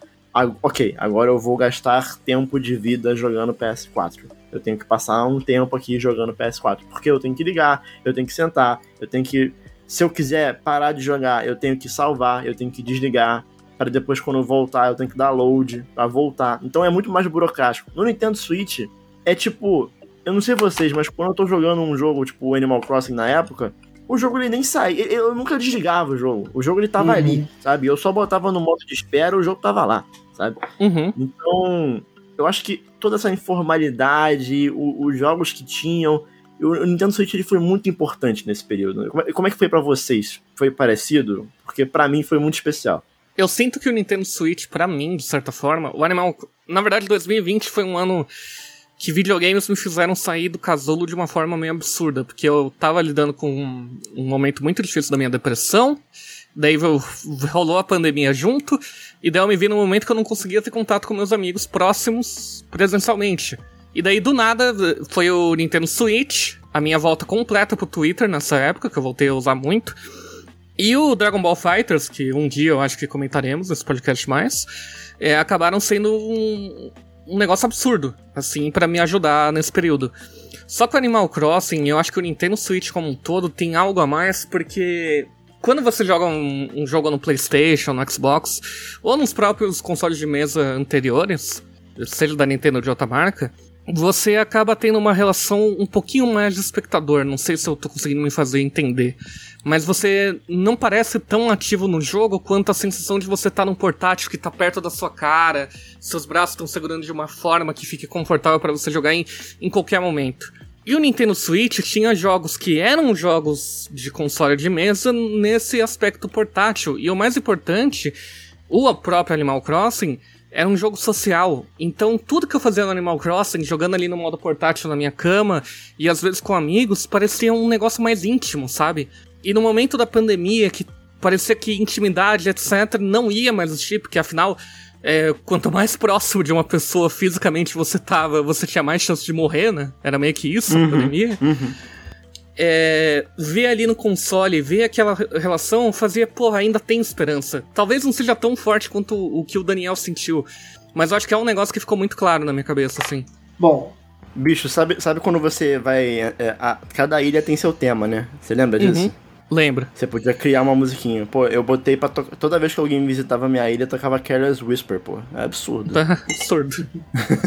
ok, agora eu vou gastar tempo de vida jogando PS4. Eu tenho que passar um tempo aqui jogando PS4. Porque eu tenho que ligar, eu tenho que sentar, eu tenho que. Se eu quiser parar de jogar, eu tenho que salvar, eu tenho que desligar. Para depois, quando eu voltar, eu tenho que dar load para voltar. Então é muito mais burocrático. No Nintendo Switch, é tipo. Eu não sei vocês, mas quando eu tô jogando um jogo tipo Animal Crossing na época, o jogo ele nem sai. Eu nunca desligava o jogo. O jogo ele tava uhum. ali, sabe? Eu só botava no modo de espera, o jogo tava lá sabe? Uhum. Então, eu acho que toda essa informalidade, o, os jogos que tinham, o Nintendo Switch ele foi muito importante nesse período. Como é, como é que foi para vocês? Foi parecido? Porque para mim foi muito especial. Eu sinto que o Nintendo Switch, para mim, de certa forma, o Animal. Na verdade, 2020 foi um ano que videogames me fizeram sair do casulo de uma forma meio absurda, porque eu tava lidando com um, um momento muito difícil da minha depressão, daí rolou a pandemia junto, e daí eu me vi num momento que eu não conseguia ter contato com meus amigos próximos presencialmente. E daí do nada foi o Nintendo Switch, a minha volta completa pro Twitter nessa época, que eu voltei a usar muito. E o Dragon Ball Fighters, que um dia eu acho que comentaremos nesse podcast mais, é, acabaram sendo um, um negócio absurdo, assim, para me ajudar nesse período. Só que o Animal Crossing, eu acho que o Nintendo Switch como um todo tem algo a mais, porque quando você joga um, um, jogo no PlayStation, no Xbox, ou nos próprios consoles de mesa anteriores, seja da Nintendo ou de outra marca, você acaba tendo uma relação um pouquinho mais de espectador. Não sei se eu tô conseguindo me fazer entender. Mas você não parece tão ativo no jogo quanto a sensação de você estar tá num portátil que tá perto da sua cara, seus braços estão segurando de uma forma que fique confortável para você jogar em, em qualquer momento. E o Nintendo Switch tinha jogos que eram jogos de console de mesa nesse aspecto portátil. E o mais importante, o próprio Animal Crossing era um jogo social. Então, tudo que eu fazia no Animal Crossing, jogando ali no modo portátil na minha cama e às vezes com amigos, parecia um negócio mais íntimo, sabe? E no momento da pandemia, que parecia que intimidade, etc., não ia mais existir, porque afinal, é, quanto mais próximo de uma pessoa fisicamente você tava, você tinha mais chance de morrer, né? Era meio que isso uhum, a pandemia. Uhum. É, ver ali no console, ver aquela relação, fazia, porra, ainda tem esperança. Talvez não seja tão forte quanto o que o Daniel sentiu, mas eu acho que é um negócio que ficou muito claro na minha cabeça, assim. Bom. Bicho, sabe, sabe quando você vai. É, a, cada ilha tem seu tema, né? Você lembra disso? Uhum. Lembra. Você podia criar uma musiquinha. Pô, eu botei pra tocar. Toda vez que alguém visitava minha ilha, tocava Careless Whisper, pô. É absurdo. Tá absurdo.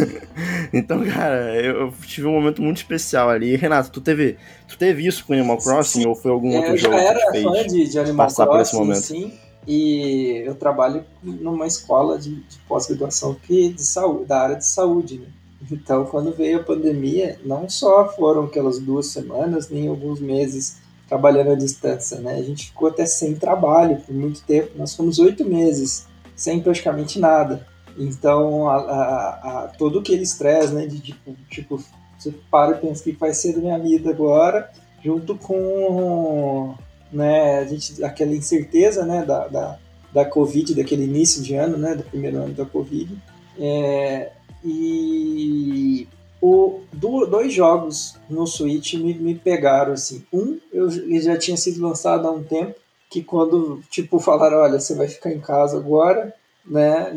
então, cara, eu, tive um momento muito especial ali. Renato, tu teve, tu teve isso com Animal Crossing sim. ou foi algum é, outro jogo? Eu já era fã de, de Animal passar Crossing, por esse momento? sim. E eu trabalho numa escola de, de pós-graduação que de saúde, da área de saúde, né? Então, quando veio a pandemia, não só foram aquelas duas semanas, nem alguns meses trabalhando à distância, né? A gente ficou até sem trabalho por muito tempo. Nós fomos oito meses sem praticamente nada. Então, a, a, a, todo aquele estresse, né? De tipo, tipo, você para e pensa que vai ser da minha vida agora, junto com, né? A gente, aquela incerteza, né? Da, da, da Covid, daquele início de ano, né? Do primeiro ano da Covid. É, e o, do, dois jogos no Switch me, me pegaram assim. Um, eu, ele já tinha sido lançado há um tempo, que quando tipo falaram, olha, você vai ficar em casa agora, né?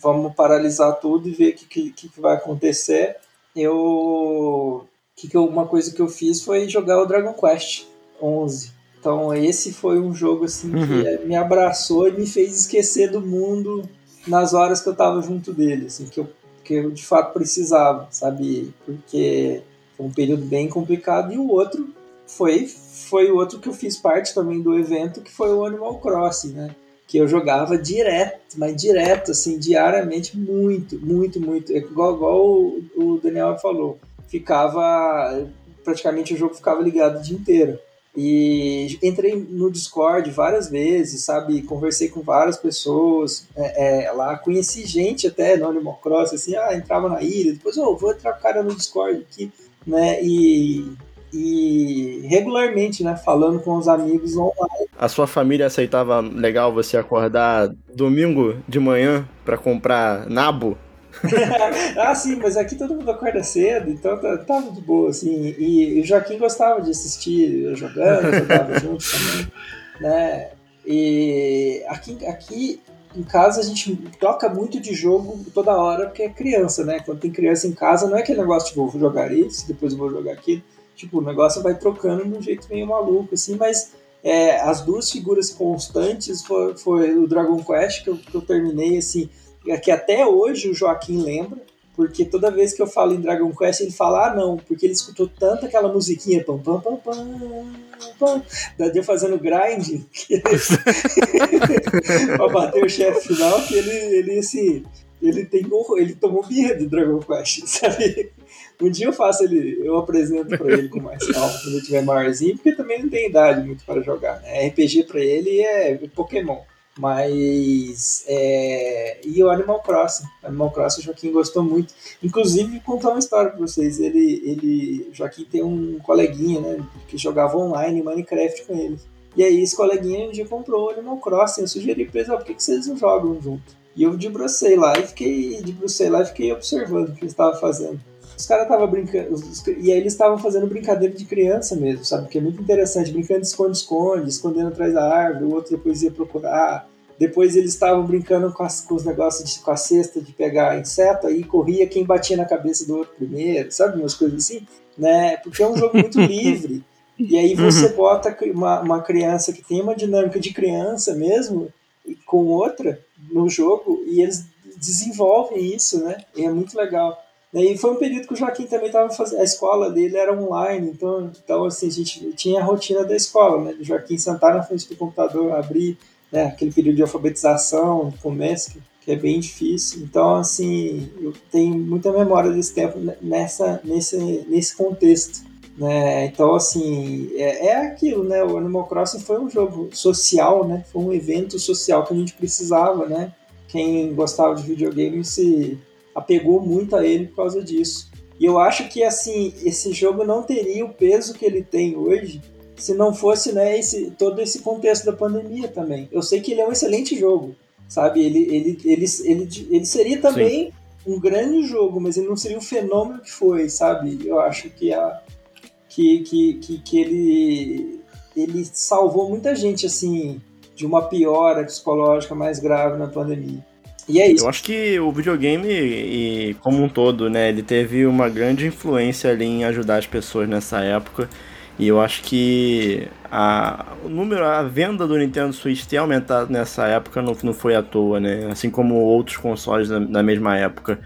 Vamos paralisar tudo e ver o que, que, que vai acontecer. Eu que, que eu, uma coisa que eu fiz foi jogar o Dragon Quest 11. Então esse foi um jogo assim uhum. que me abraçou e me fez esquecer do mundo nas horas que eu tava junto dele, assim, que eu que eu de fato precisava, sabe? Porque foi um período bem complicado e o outro foi foi o outro que eu fiz parte também do evento, que foi o Animal Crossing, né? Que eu jogava direto, mas direto, assim, diariamente, muito, muito, muito. É igual, igual o, o Daniel falou. Ficava. Praticamente o jogo ficava ligado o dia inteiro. E entrei no Discord várias vezes, sabe? Conversei com várias pessoas é, é, lá, conheci gente até no Animal Cross, assim, ah, entrava na ilha, depois, oh, vou entrar com o cara no Discord aqui, né? E, e regularmente, né? Falando com os amigos online. A sua família aceitava legal você acordar domingo de manhã para comprar nabo? ah, sim, mas aqui todo mundo acorda cedo, então tava tá, tá de boa, assim. E, o Joaquim gostava de assistir eu jogando, jogava junto também, né? E aqui, aqui em casa a gente toca muito de jogo toda hora porque é criança, né? Quando tem criança em casa, não é aquele negócio tipo, vou jogar isso, depois eu vou jogar aquilo. Tipo, o negócio vai trocando de um jeito meio maluco, assim, mas é, as duas figuras constantes foi, foi o Dragon Quest, que eu, que eu terminei, assim, que até hoje o Joaquim lembra, porque toda vez que eu falo em Dragon Quest, ele fala, ah, não, porque ele escutou tanto aquela musiquinha, pam, pam, pam, pam, pam, da eu fazendo grind, pra bater o chefe final, que ele, ele, assim, ele, tem, ele tomou birra do Dragon Quest, sabe? Um dia eu faço ele, eu apresento pra ele com mais calma, quando ele tiver maiorzinho, porque também não tem idade muito para jogar, né? RPG pra ele é Pokémon. Mas. É... E o Animal Crossing. Animal Crossing o Joaquim gostou muito. Inclusive, contar uma história pra vocês. Ele, ele. Joaquim tem um coleguinha, né? Que jogava online Minecraft com ele. E aí, esse coleguinha um dia comprou o Animal Crossing. Eu sugeri pra eles: ah, por que, que vocês não jogam junto? E eu debrucei lá e fiquei. Debrucei lá e fiquei observando o que eles estavam fazendo. Os caras estavam brincando, os, e aí eles estavam fazendo brincadeira de criança mesmo, sabe? Que é muito interessante, brincando de esconde-esconde, escondendo atrás da árvore, o outro depois ia procurar. Depois eles estavam brincando com, as, com os negócios de, com a cesta de pegar inseto, aí corria quem batia na cabeça do outro primeiro, sabe? Umas coisas assim, né? Porque é um jogo muito livre. E aí você uhum. bota uma, uma criança que tem uma dinâmica de criança mesmo com outra no jogo e eles desenvolvem isso, né? E é muito legal. E foi um período que o Joaquim também estava fazendo. A escola dele era online, então, então assim, a gente tinha a rotina da escola, né? O Joaquim sentar na frente do computador, abrir né, aquele período de alfabetização, começo, que, que é bem difícil. Então, assim, eu tenho muita memória desse tempo nessa, nesse, nesse contexto. Né? Então, assim, é, é aquilo, né? O Animal Crossing foi um jogo social, né? Foi um evento social que a gente precisava, né? Quem gostava de videogame se apegou muito a ele por causa disso. E eu acho que, assim, esse jogo não teria o peso que ele tem hoje se não fosse né, esse, todo esse contexto da pandemia também. Eu sei que ele é um excelente jogo, sabe? Ele, ele, ele, ele, ele seria também Sim. um grande jogo, mas ele não seria o fenômeno que foi, sabe? Eu acho que, a, que, que, que, que ele, ele salvou muita gente, assim, de uma piora psicológica mais grave na pandemia. E é isso. Eu acho que o videogame, e, como um todo, né, ele teve uma grande influência ali em ajudar as pessoas nessa época. E eu acho que a, o número, a venda do Nintendo Switch ter aumentado nessa época não, não foi à toa, né? Assim como outros consoles da, da mesma época.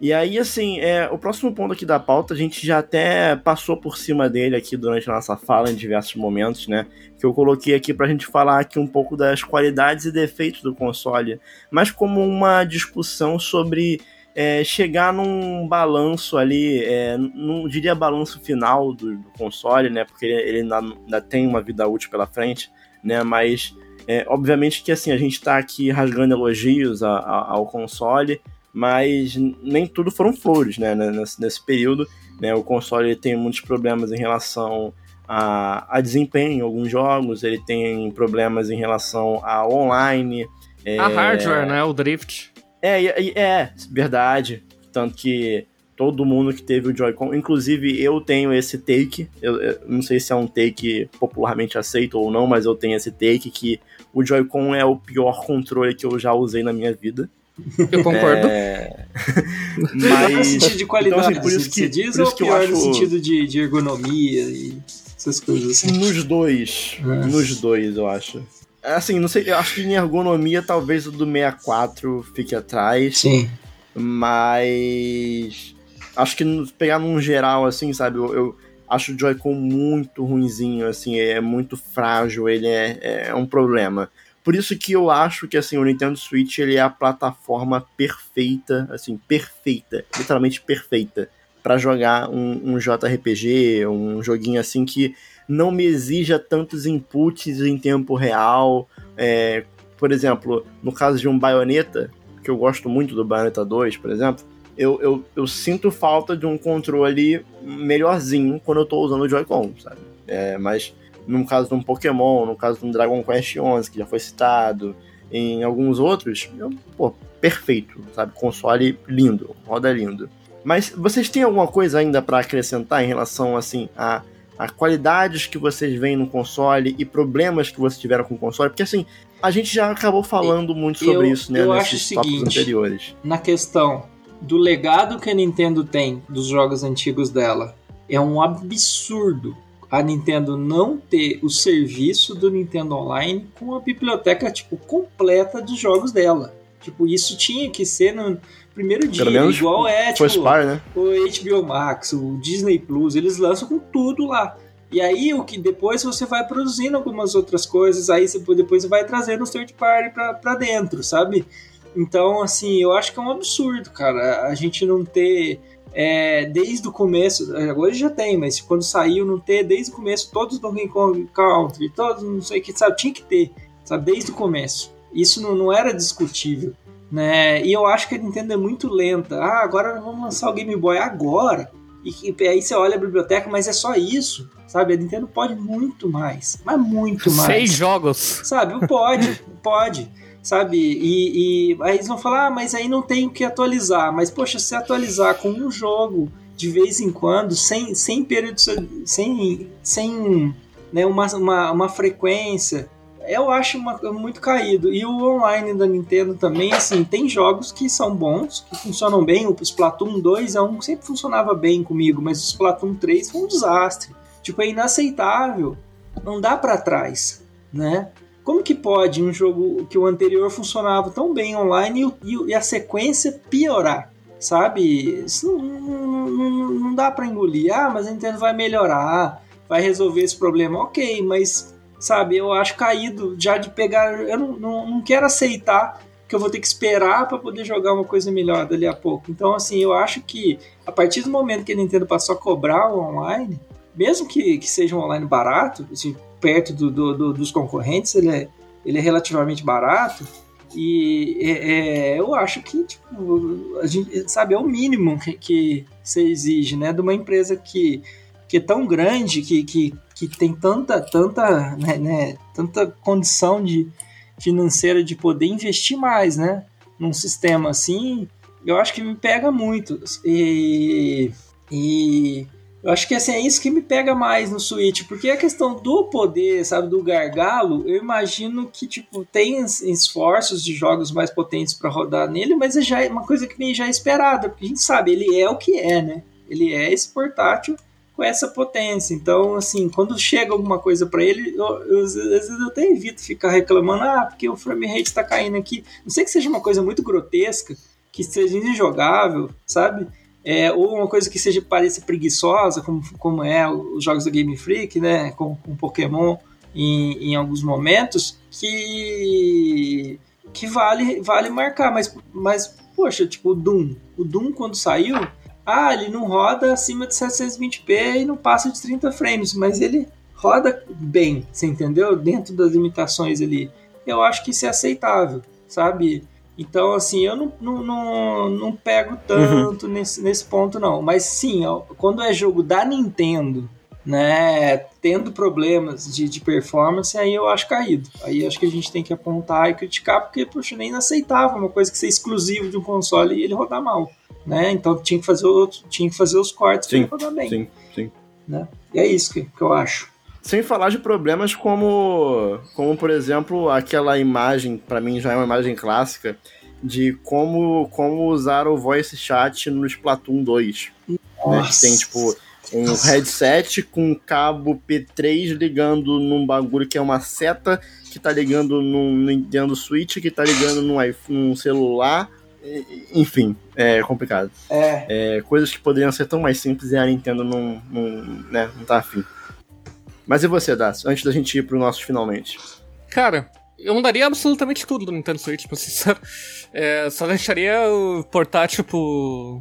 E aí, assim, é, o próximo ponto aqui da pauta, a gente já até passou por cima dele aqui durante a nossa fala em diversos momentos, né? Que eu coloquei aqui pra gente falar aqui um pouco das qualidades e defeitos do console, mas como uma discussão sobre é, chegar num balanço ali, é, não diria balanço final do, do, console, né? Porque ele ainda, ainda, tem uma vida útil pela frente, né? Mas é, obviamente que assim a gente está aqui rasgando elogios a, a, ao console, mas nem tudo foram flores, né? Nesse, nesse período, né? O console tem muitos problemas em relação a, a desempenho em alguns jogos, ele tem problemas em relação a online. A hardware, né? O drift. É, é, é, verdade. Tanto que todo mundo que teve o Joy-Con, inclusive eu tenho esse take, eu, eu, não sei se é um take popularmente aceito ou não, mas eu tenho esse take que o Joy-Con é o pior controle que eu já usei na minha vida. Eu concordo. É... mas... no sentido de qualidade, então, assim, por isso que, você diz, por ou pior acho... no sentido de, de ergonomia e essas coisas assim? Nos dois, é. nos dois, eu acho. Assim, não sei, eu acho que em ergonomia talvez o do 64 fique atrás. Sim. Mas. Acho que pegar num geral, assim, sabe? Eu, eu acho o Joy-Con muito ruinzinho, assim, é muito frágil, ele é, é um problema. Por isso que eu acho que, assim, o Nintendo Switch, ele é a plataforma perfeita, assim, perfeita, literalmente perfeita, para jogar um, um JRPG, um joguinho assim que não me exija tantos inputs em tempo real. É, por exemplo, no caso de um Bayonetta, que eu gosto muito do Bayonetta 2, por exemplo, eu, eu, eu sinto falta de um controle melhorzinho quando eu tô usando o Joy-Con, sabe? É, mas no caso de um Pokémon, no caso de um Dragon Quest 11, que já foi citado, em alguns outros, eu, pô, perfeito, sabe? Console lindo, roda lindo. Mas vocês têm alguma coisa ainda para acrescentar em relação, assim, a a qualidades que vocês veem no console e problemas que vocês tiveram com o console, porque assim, a gente já acabou falando muito sobre eu, isso, né, eu nesses acho seguinte, anteriores. Na questão do legado que a Nintendo tem dos jogos antigos dela, é um absurdo a Nintendo não ter o serviço do Nintendo Online com a biblioteca tipo completa dos jogos dela. Tipo, isso tinha que ser no, primeiro dia, igual é tipo, Spar, né? o HBO Max, o Disney Plus, eles lançam com tudo lá. E aí o que depois você vai produzindo algumas outras coisas, aí você depois vai trazendo o third party pra, pra dentro, sabe? Então, assim, eu acho que é um absurdo, cara, a gente não ter é, desde o começo, agora já tem, mas quando saiu não ter desde o começo todos do Donkey Kong Country, todos não sei o que, sabe, tinha que ter, sabe, desde o começo. Isso não, não era discutível né? E eu acho que a Nintendo é muito lenta. Ah, agora vamos lançar o Game Boy agora. E, e, aí você olha a biblioteca, mas é só isso, sabe? A Nintendo pode muito mais, mas muito mais. Seis jogos. Sabe? Pode, pode, sabe? E, e aí eles vão falar, ah, mas aí não tem o que atualizar. Mas, poxa, se atualizar com um jogo de vez em quando, sem, sem período, sem, sem né, uma, uma, uma frequência, eu acho uma, muito caído. E o online da Nintendo também, assim, tem jogos que são bons, que funcionam bem. O Splatoon 2 é um que sempre funcionava bem comigo, mas o Splatoon 3 foi um desastre. Tipo, é inaceitável. Não dá para trás, né? Como que pode um jogo que o anterior funcionava tão bem online e, e a sequência piorar? Sabe? Isso não, não, não, não dá para engolir. Ah, mas a Nintendo vai melhorar, vai resolver esse problema. Ok, mas sabe? Eu acho caído já de pegar. Eu não, não, não quero aceitar que eu vou ter que esperar para poder jogar uma coisa melhor dali a pouco. Então, assim, eu acho que a partir do momento que a Nintendo passou a cobrar o online, mesmo que, que seja um online barato, assim, perto do, do, do, dos concorrentes, ele é, ele é relativamente barato. E é, é, eu acho que, tipo, a gente, sabe, é o mínimo que, que você exige, né? De uma empresa que, que é tão grande, que, que que tem tanta, tanta, né, né, tanta condição de financeira de poder investir mais, né? Num sistema assim, eu acho que me pega muito. E, e eu acho que assim, é isso que me pega mais no Switch, porque a questão do poder, sabe, do gargalo, eu imagino que tipo tem esforços de jogos mais potentes para rodar nele, mas é já uma coisa que nem já é esperada, porque a gente sabe, ele é o que é, né? Ele é esse portátil com essa potência. Então, assim, quando chega alguma coisa para ele, eu, às vezes eu até evito ficar reclamando, ah, porque o frame rate está caindo aqui. Não sei que seja uma coisa muito grotesca, que seja injogável, sabe? É, ou uma coisa que seja pareça preguiçosa, como, como é os jogos da Game Freak, né, com, com Pokémon em, em alguns momentos, que que vale vale marcar, mas mas poxa, tipo o Doom, o Doom quando saiu, ah, ele não roda acima de 720p e não passa de 30 frames, mas ele roda bem, você entendeu? Dentro das limitações ali. Eu acho que isso é aceitável, sabe? Então, assim, eu não, não, não, não pego tanto uhum. nesse, nesse ponto, não. Mas sim, ó, quando é jogo da Nintendo, né, tendo problemas de, de performance, aí eu acho caído. Aí acho que a gente tem que apontar e criticar, porque, poxa, nem inaceitável uma coisa que ser exclusivo de um console e ele rodar mal né? Então tinha que fazer, outro, tinha que fazer os cortes para rodar bem. Sim, sim. Né? E é isso que, que eu acho. Sem falar de problemas como, como por exemplo, aquela imagem, para mim já é uma imagem clássica, de como, como usar o voice chat no Splatoon 2. Né? Tem, tipo, um headset com um cabo P3 ligando num bagulho que é uma seta, que tá ligando num Nintendo Switch, que tá ligando num, num celular, enfim, é complicado. É. é. Coisas que poderiam ser tão mais simples e a Nintendo não, não, né, não tá afim. Mas e você, Dácio? Antes da gente ir pro nosso finalmente. Cara, eu mudaria absolutamente tudo do Nintendo Switch, pra ser sincero. É, só deixaria o portátil pro,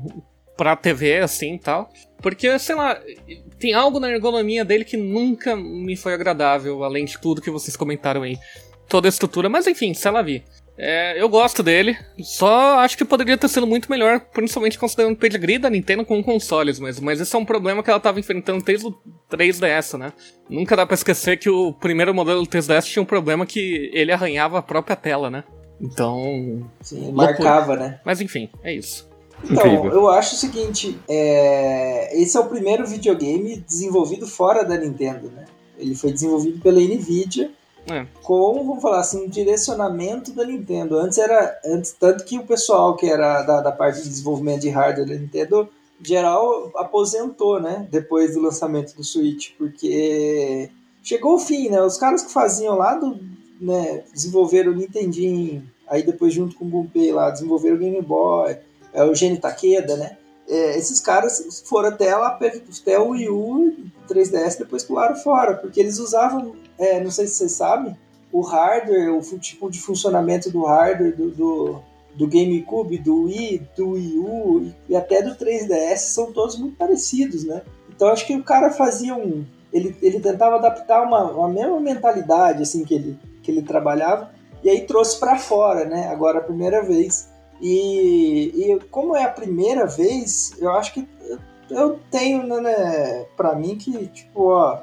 pra TV, assim e tal. Porque, sei lá, tem algo na ergonomia dele que nunca me foi agradável, além de tudo que vocês comentaram aí. Toda a estrutura, mas enfim, se ela vir. É, eu gosto dele, só acho que poderia ter sido muito melhor, principalmente considerando o pedigree da Nintendo com consoles, mas, mas esse é um problema que ela estava enfrentando desde o 3DS, né? Nunca dá pra esquecer que o primeiro modelo do 3DS tinha um problema que ele arranhava a própria tela, né? Então. Sim, marcava, né? Mas enfim, é isso. Então, Incrível. eu acho o seguinte: é... esse é o primeiro videogame desenvolvido fora da Nintendo, né? Ele foi desenvolvido pela Nvidia é. com, vamos falar assim, direcionamento da Nintendo. Antes era. Antes, tanto que o pessoal que era da, da parte de desenvolvimento de hardware da Nintendo, geral, aposentou, né? Depois do lançamento do Switch, porque chegou o fim, né? Os caras que faziam lá do. Né, desenvolveram o Nintendinho, aí depois junto com o Gunpei lá, desenvolveram o Game Boy, é o Gene Takeda, né? É, esses caras foram até lá, até o Wii U, 3DS, depois pularam fora, porque eles usavam é, não sei se vocês sabem, o hardware, o tipo de funcionamento do hardware do, do, do GameCube, do Wii, do Wii U e até do 3DS são todos muito parecidos, né? Então acho que o cara fazia um. Ele, ele tentava adaptar uma, uma mesma mentalidade assim que ele, que ele trabalhava e aí trouxe para fora, né? Agora a primeira vez. E, e como é a primeira vez, eu acho que eu tenho, né, para mim que tipo, ó,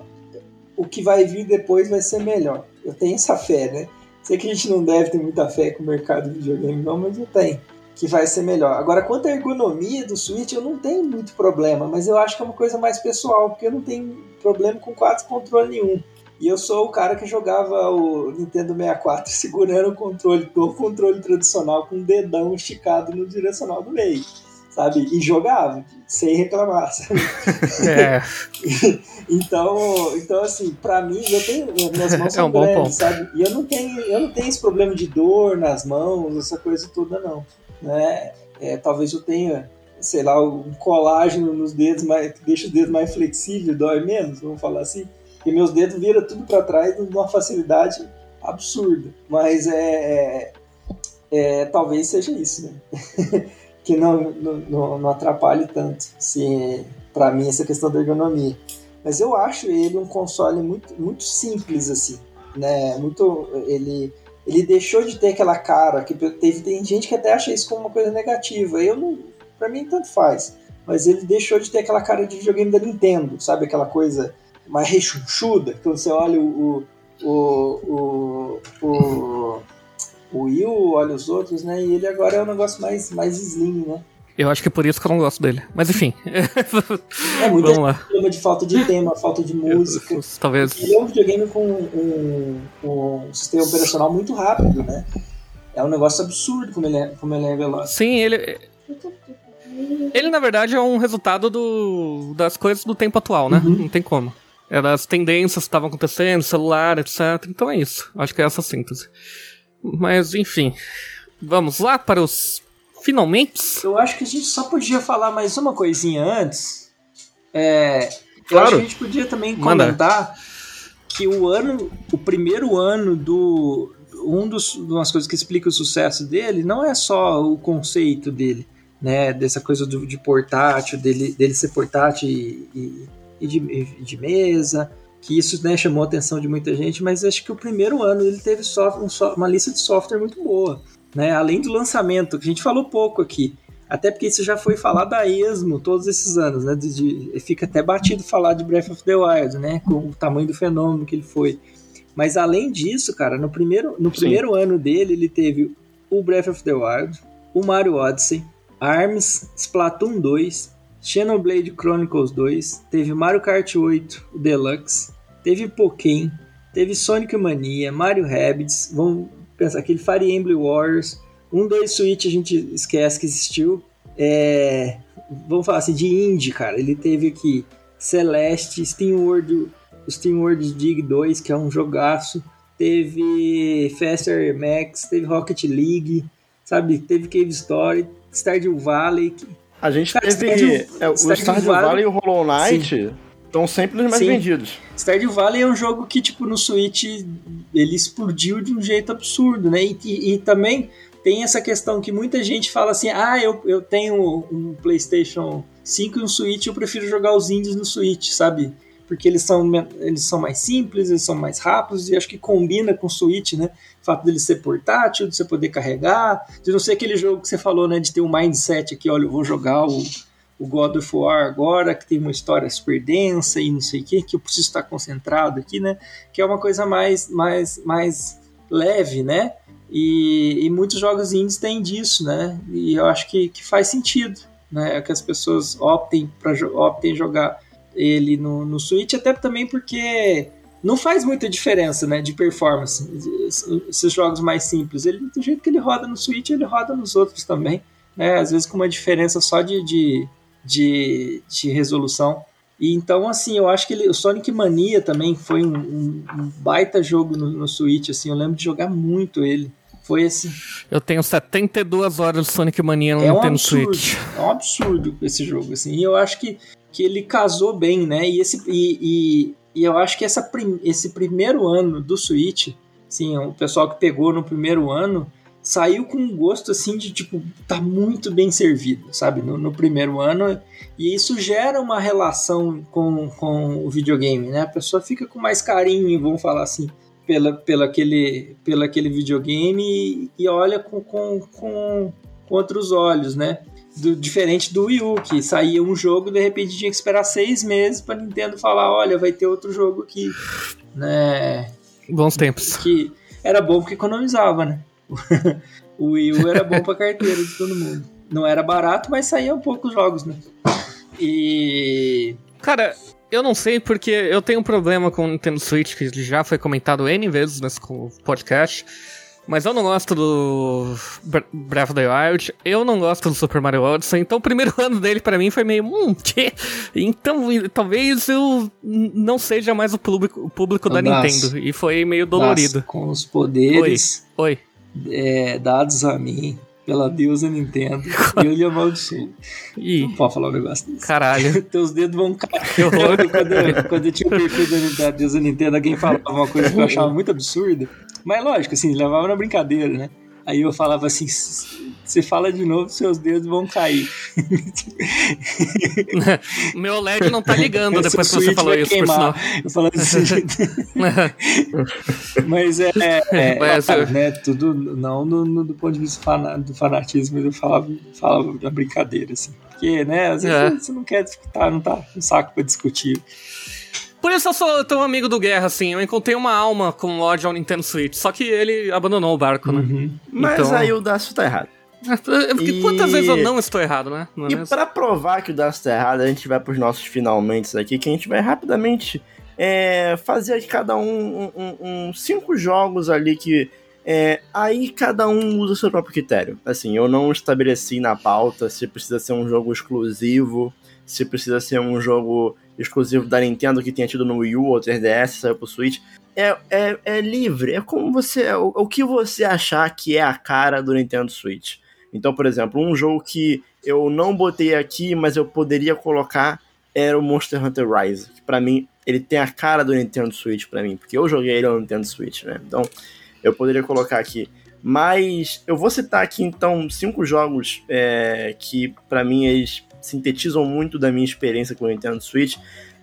o que vai vir depois vai ser melhor. Eu tenho essa fé, né? Sei que a gente não deve ter muita fé com o mercado de videogame, não, mas eu tenho. que vai ser melhor. Agora, quanto à ergonomia do Switch, eu não tenho muito problema, mas eu acho que é uma coisa mais pessoal, porque eu não tenho problema com quase controle nenhum. E eu sou o cara que jogava o Nintendo 64 segurando o controle, o controle tradicional com o dedão esticado no direcional do meio, sabe? E jogava, sem reclamar, sabe? É. então, então, assim, pra mim, eu tenho. Minhas mãos são é um grandes, sabe? E eu não, tenho, eu não tenho esse problema de dor nas mãos, essa coisa toda, não né? É, talvez eu tenha, sei lá, um colágeno nos dedos mais, que deixa os dedos mais flexíveis, dói menos, vamos falar assim. E meus dedos viram tudo para trás numa facilidade absurda. Mas é, é, é talvez seja isso, né? que não, não, não atrapalhe tanto, se para mim essa questão da ergonomia. Mas eu acho ele um console muito, muito simples assim, né? Muito ele ele deixou de ter aquela cara que teve tem gente que até acha isso como uma coisa negativa. Eu não, para mim tanto faz. Mas ele deixou de ter aquela cara de videogame da Nintendo, sabe aquela coisa mais rechonchuda, que você olha o o o, o, o Will, olha os outros, né? E ele agora é um negócio mais mais slim, né? Eu acho que é por isso que eu não gosto dele. Mas enfim. É muito problema de falta de tema, falta de música. Eu, talvez. Ele é um videogame com um, um, sistema operacional muito rápido, né? É um negócio absurdo como ele é, como ele é veloz. Sim, ele. Ele, na verdade, é um resultado do, das coisas do tempo atual, né? Uhum. Não tem como. É das tendências que estavam acontecendo, celular, etc. Então é isso. Acho que é essa síntese. Mas, enfim. Vamos lá para os finalmente. Eu acho que a gente só podia falar mais uma coisinha antes. É, claro. Eu acho que a gente podia também comentar Manda. que o ano, o primeiro ano do um dos umas coisas que explica o sucesso dele não é só o conceito dele, né, dessa coisa do, de portátil, dele, dele ser portátil e, e, e de, de mesa, que isso né, chamou a atenção de muita gente, mas acho que o primeiro ano ele teve software, um, uma lista de software muito boa né? Além do lançamento, que a gente falou pouco aqui. Até porque isso já foi falado a esmo todos esses anos, né? De, de, fica até batido falar de Breath of the Wild, né? Com o tamanho do fenômeno que ele foi. Mas além disso, cara, no primeiro, no primeiro ano dele, ele teve o Breath of the Wild, o Mario Odyssey, ARMS, Splatoon 2, Xenoblade Chronicles 2, teve Mario Kart 8, o Deluxe, teve Pokémon, teve Sonic Mania, Mario Rabbids, vamos pensar aquele Fire Emblem Warriors, um, dois Switch a gente esquece que existiu. É, vamos falar assim, de indie, cara. Ele teve aqui Celeste, Steam World, Steam World Dig 2, que é um jogaço. Teve Faster Max, teve Rocket League, sabe? Teve Cave Story, Stardew Valley. A gente cara, teve Stardew, é, o Stardew, Stardew Valley, Valley e o Hollow Knight. Estão sempre os mais Sim. vendidos. Stardew Valley é um jogo que, tipo, no Switch ele explodiu de um jeito absurdo, né? E, e, e, também tem essa questão que muita gente fala assim: ah, eu, eu tenho um PlayStation 5 e um Switch, eu prefiro jogar os indies no Switch, sabe? Porque eles são, eles são mais simples, eles são mais rápidos e acho que combina com o Switch, né? Fato dele ser portátil, de você poder carregar, de não ser aquele jogo que você falou, né? De ter um mindset aqui, olha, eu vou jogar o o God of War agora, que tem uma história super densa e não sei o que, que eu preciso estar concentrado aqui, né? Que é uma coisa mais, mais, mais leve, né? E, e muitos jogos indies têm disso, né? E eu acho que, que faz sentido, né? Que as pessoas optem para optem jogar ele no, no Switch, até também porque não faz muita diferença, né, de performance. Esses jogos mais simples, ele do jeito que ele roda no Switch, ele roda nos outros também, né? Às vezes com uma diferença só de, de de, de resolução. E então, assim, eu acho que ele, o Sonic Mania também foi um, um, um baita jogo no, no, Switch, assim, eu lembro de jogar muito ele. Foi assim. Eu tenho 72 horas de Sonic Mania no é um Nintendo absurdo, Switch. É um absurdo esse jogo, assim. E eu acho que, que ele casou bem, né? E, esse, e, e, e eu acho que essa prim, esse primeiro ano do Switch, assim, o pessoal que pegou no primeiro ano, saiu com um gosto assim de tipo, tá muito bem servido, sabe? No, no, primeiro ano. E isso gera uma relação com, com o videogame, né? A pessoa fica com mais carinho, vamos falar assim, pela, pela, aquele, pela aquele videogame e, e olha com, com, com, com outros olhos, né? Do, diferente do Wii U, que saía um jogo de repente tinha que esperar seis meses para Nintendo falar, olha, vai ter outro jogo aqui, né? Bons tempos. Que era bom porque economizava, né? O Wii U era bom pra carteira de todo mundo. Não era barato, mas saíam poucos jogos, né? E. Cara, eu não sei porque eu tenho um problema com o Nintendo Switch que já foi comentado N vezes nesse podcast. Mas eu não gosto do Breath of the Wild, eu não gosto do Super Mario Odyssey, então o primeiro ano dele para mim foi meio, hum, que? Então talvez eu não seja mais o público, o público da Nintendo, e foi meio dolorido. com os poderes Oi. Oi. É, dados a mim pela deusa Nintendo, eu lhe amaldiçoo. Ih. Não pode falar um negócio desse. Caralho. Teus dedos vão cair. Que horror. quando, eu, quando eu tinha o perfil da, da deusa Nintendo, alguém falava uma coisa que eu achava muito absurda. Mas lógico, assim, levava na brincadeira, né? Aí eu falava assim: você fala de novo, seus dedos vão cair. Meu LED não tá ligando depois que você falou isso, por sinal. Eu falava assim. Mas é. é, Mas, é né, tudo, não no, no, do ponto de vista fana, do fanatismo, mas eu falava, falava da brincadeira, assim. Porque, né, às vezes É. você não quer discutir, não tá no saco pra discutir. Por isso eu sou tão amigo do Guerra, assim. Eu encontrei uma alma com ódio ao Nintendo Switch. Só que ele abandonou o barco, né? Uhum. Mas Então- aí o Dacio tá errado. Porque E- quantas vezes eu não estou errado, né? Não é E mesmo? pra provar que o Dacio tá errado, a gente vai pros nossos finalmente aqui, que a gente vai rapidamente é, fazer aqui cada um, um- um- um cinco jogos ali que. é, aí cada um usa o seu próprio critério. Assim, eu não estabeleci na pauta se precisa ser um jogo exclusivo, se precisa ser um jogo exclusivo da Nintendo que tenha tido no Wii U ou 3DS, saiu pro Switch. É, é, é livre, é como você. O, o que você achar que é a cara do Nintendo Switch. Então, por exemplo, um jogo que eu não botei aqui, mas eu poderia colocar era o Monster Hunter Rise. Que pra mim, ele tem a cara do Nintendo Switch pra mim, porque eu joguei ele no Nintendo Switch, né? Então, eu poderia colocar aqui. Mas eu vou citar aqui então cinco jogos é, que pra mim eles sintetizam muito da minha experiência com o Nintendo Switch.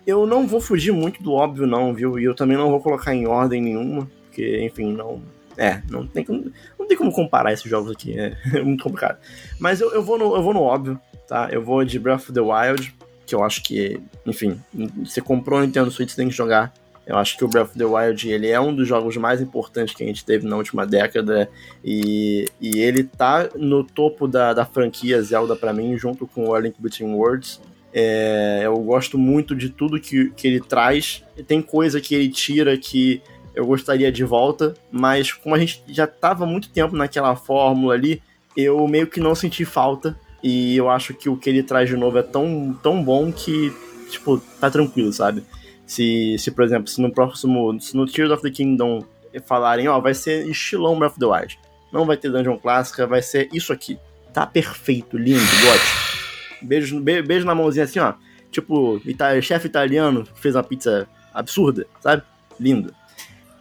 Eu não vou fugir muito do óbvio, não, viu? E eu também não vou colocar em ordem nenhuma, porque, enfim, não. É, não tem como, não tem como comparar esses jogos aqui, é, é muito complicado. Mas eu, eu, vou no, eu vou no óbvio, tá? Eu vou de Breath of the Wild, que eu acho que, enfim, você comprou o Nintendo Switch, você tem que jogar. Eu acho que o Breath of the Wild ele é um dos jogos mais importantes que a gente teve na última década e, e ele tá no topo da, da franquia Zelda pra mim, junto com o A Link Between Worlds. É, eu gosto muito de tudo que, que ele traz. Tem coisa que ele tira que eu gostaria de volta, mas como a gente já tava muito tempo naquela fórmula ali, eu meio que não senti falta. E eu acho que o que ele traz de novo é tão, tão bom que, tipo, tá tranquilo, sabe? Se, se, por exemplo, se no próximo. Se no Tears of the Kingdom falarem, ó, vai ser estilão Breath of the Wild. Não vai ter dungeon clássica, vai ser isso aqui. Tá perfeito, lindo, gótico. Beijo, be- beijo na mãozinha assim, ó. Tipo, ita chefe italiano fez uma pizza absurda, sabe? Lindo.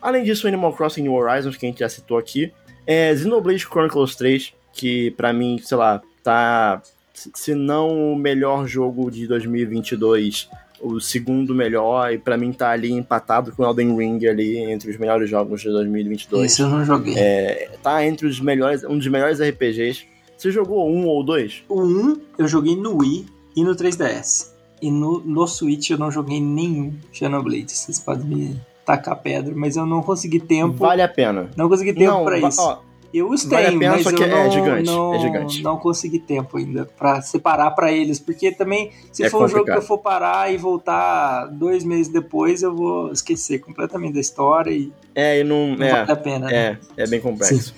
Além disso, Animal Crossing New Horizons, que a gente já citou aqui. É Xenoblade Chronicles 3, que pra mim, sei lá, tá. Se não o melhor jogo de 2022, o segundo melhor, e pra mim tá ali empatado com Elden Ring ali, entre os melhores jogos de 2022 Esse eu não joguei. tá entre os melhores, um dos melhores RPGs. Você jogou um ou dois? O 1 eu joguei no Wii e no 3DS. E no, no Switch eu não joguei nenhum Xenoblade. Vocês podem me tacar pedra, mas eu não consegui tempo. Vale a pena. Não consegui tempo pra isso. ó, eu os vale tenho, mas eu é não, gigante, não, é gigante. não consegui tempo ainda pra separar pra eles. Porque também, se É for um jogo que complicado. eu for parar e voltar dois meses depois, eu vou esquecer completamente da história e é, e não. não É, vale a pena. né? é, é bem complexo.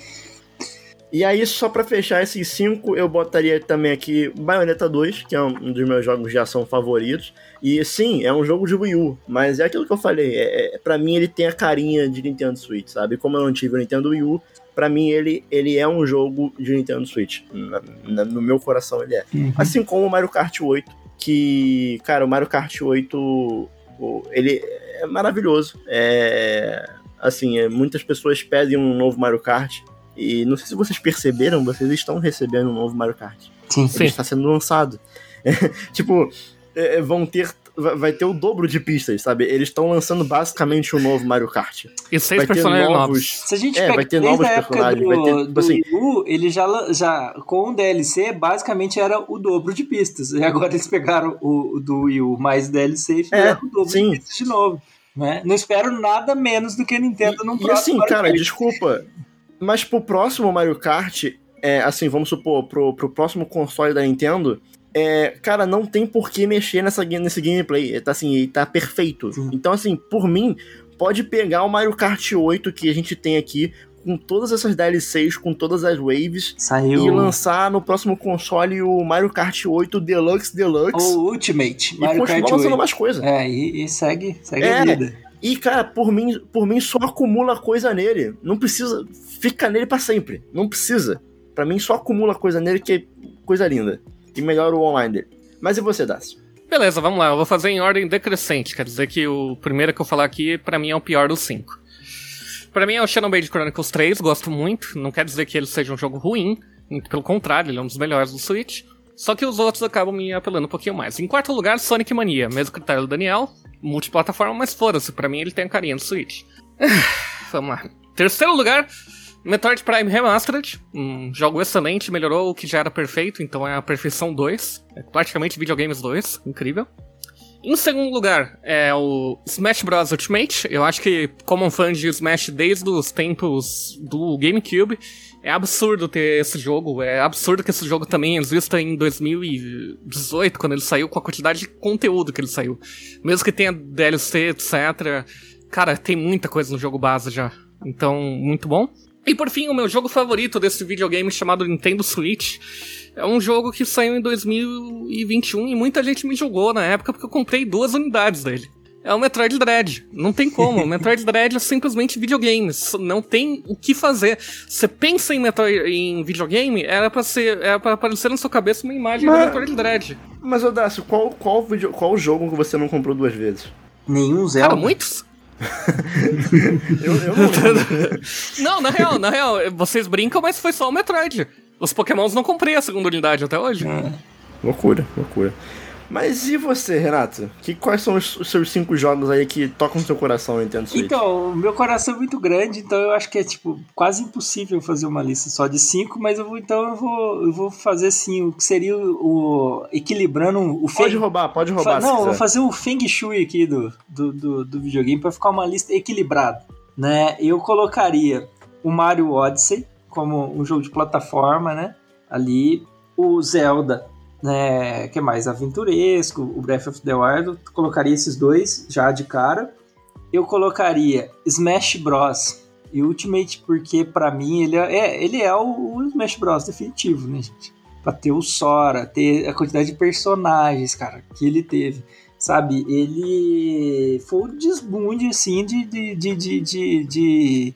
E aí, só pra fechar esses cinco, eu botaria também aqui Bayonetta 2, que é um dos meus jogos de ação favoritos. E sim, é um jogo de Wii U, mas é aquilo que eu falei, é, é, pra mim ele tem a carinha de Nintendo Switch, sabe? Como eu não tive o Nintendo Wii U, pra mim ele, ele é um jogo de Nintendo Switch. Na- na- no meu coração ele é. Uhum. Assim como o Mario Kart 8, que, cara, o Mario Kart 8, o- ele é maravilhoso. É, assim, é, muitas pessoas pedem um novo Mario Kart. E não sei se vocês perceberam, vocês estão recebendo um novo Mario Kart. Sim. Sim. Ele está sendo lançado. tipo, é, vão ter. Vai- ter o dobro de pistas, sabe? Eles estão lançando basicamente um novo Mario Kart. E seis Vai ter personagens novos. novos. Se a gente É, pega vai ter desde novos a época personagens, do, vai ter, tipo do assim- Wii U, ele já, já, com o DLC, basicamente era o dobro de pistas. E agora eles pegaram o, o do Wii U mais DLC e fizeram o dobro É, sim. de pistas de novo. Né? Não espero nada menos do que a Nintendo num E, e próximo assim, Mario cara, Kart. desculpa. Mas pro próximo Mario Kart, é, assim, vamos supor, pro, pro próximo console da Nintendo, é, cara, não tem por que mexer nessa, nesse gameplay. Tá assim, tá perfeito. Sim. Então, assim, por mim, pode pegar o Mario Kart 8 que a gente tem aqui, com todas essas DLCs, com todas as waves, Saiu. e lançar no próximo console o Mario Kart 8 Deluxe Deluxe. Ou Ultimate, Mario e Kart 8. mais coisa. É, e, e segue, segue é, a vida. E, cara, por mim, por mim só acumula coisa nele. Não precisa. Fica nele para sempre. Não precisa. para mim só acumula coisa nele que é coisa linda. E melhora o online dele. Mas e você, Dácio? Beleza, vamos lá. Eu vou fazer em ordem decrescente. Quer dizer que o primeiro que eu falar aqui, para mim, é o pior dos cinco. Para mim é o Xenoblade Chronicles 3, gosto muito. Não quer dizer que ele seja um jogo ruim, muito pelo contrário, ele é um dos melhores do Switch. Só que os outros acabam me apelando um pouquinho mais. Em quarto lugar, Sonic Mania, mesmo critério do Daniel, multiplataforma, mas foda-se, pra mim ele tem a carinha do Switch. Vamos lá. Terceiro lugar, Metroid Prime Remastered, um jogo excelente, melhorou o que já era perfeito, então é a perfeição 2, é praticamente videogames 2, incrível. Em segundo lugar, é o Smash Bros. Ultimate. Eu acho que, como um fã de Smash desde os tempos do GameCube, é absurdo ter esse jogo. É absurdo que esse jogo também exista em 2018, quando ele saiu, com a quantidade de conteúdo que ele saiu. Mesmo que tenha DLC, etc. Cara, tem muita coisa no jogo base já. Então, muito bom. E por fim, o meu jogo favorito desse videogame chamado Nintendo Switch é um jogo que saiu em 2021 e muita gente me jogou na época porque eu comprei duas unidades dele. É o Metroid Dread. Não tem como. O Metroid Dread é simplesmente videogame. Não tem o que fazer. Você pensa em, Metroid, em videogame, era pra, ser, era pra aparecer na sua cabeça uma imagem mas, do Metroid Dread. Mas, Odácio, qual, qual, video, qual jogo que você não comprou duas vezes? Nenhum Zelda. Cara, muitos? eu, eu não, não, na real, na real, vocês brincam, mas foi só o Metroid. Os Pokémons não comprei a segunda unidade até hoje. É. Loucura, loucura. Mas e você, Renato? Que, quais são os, os, seus cinco jogos aí que tocam seu coração, Nintendo Switch? Então, o meu coração é muito grande, então eu acho que é tipo quase impossível fazer uma lista só de cinco, mas eu vou então eu vou, eu vou fazer assim, o que seria o, o equilibrando o Pode feng... roubar, pode roubar. Fa... Não, vou fazer o Feng Shui aqui do, do, do, do videogame para ficar uma lista equilibrada, né? Eu colocaria o Mario Odyssey, como um jogo de plataforma, né? Ali, o Zelda, né? Que é mais aventuresco, o Breath of the Wild, colocaria esses dois já de cara. Eu colocaria Smash Bros. e Ultimate, porque para mim ele é, é, ele é o, o Smash Bros. definitivo, né, gente? Pra ter o Sora, ter a quantidade de personagens, cara, que ele teve sabe? Ele foi um desbunde, assim, de, de, de, de,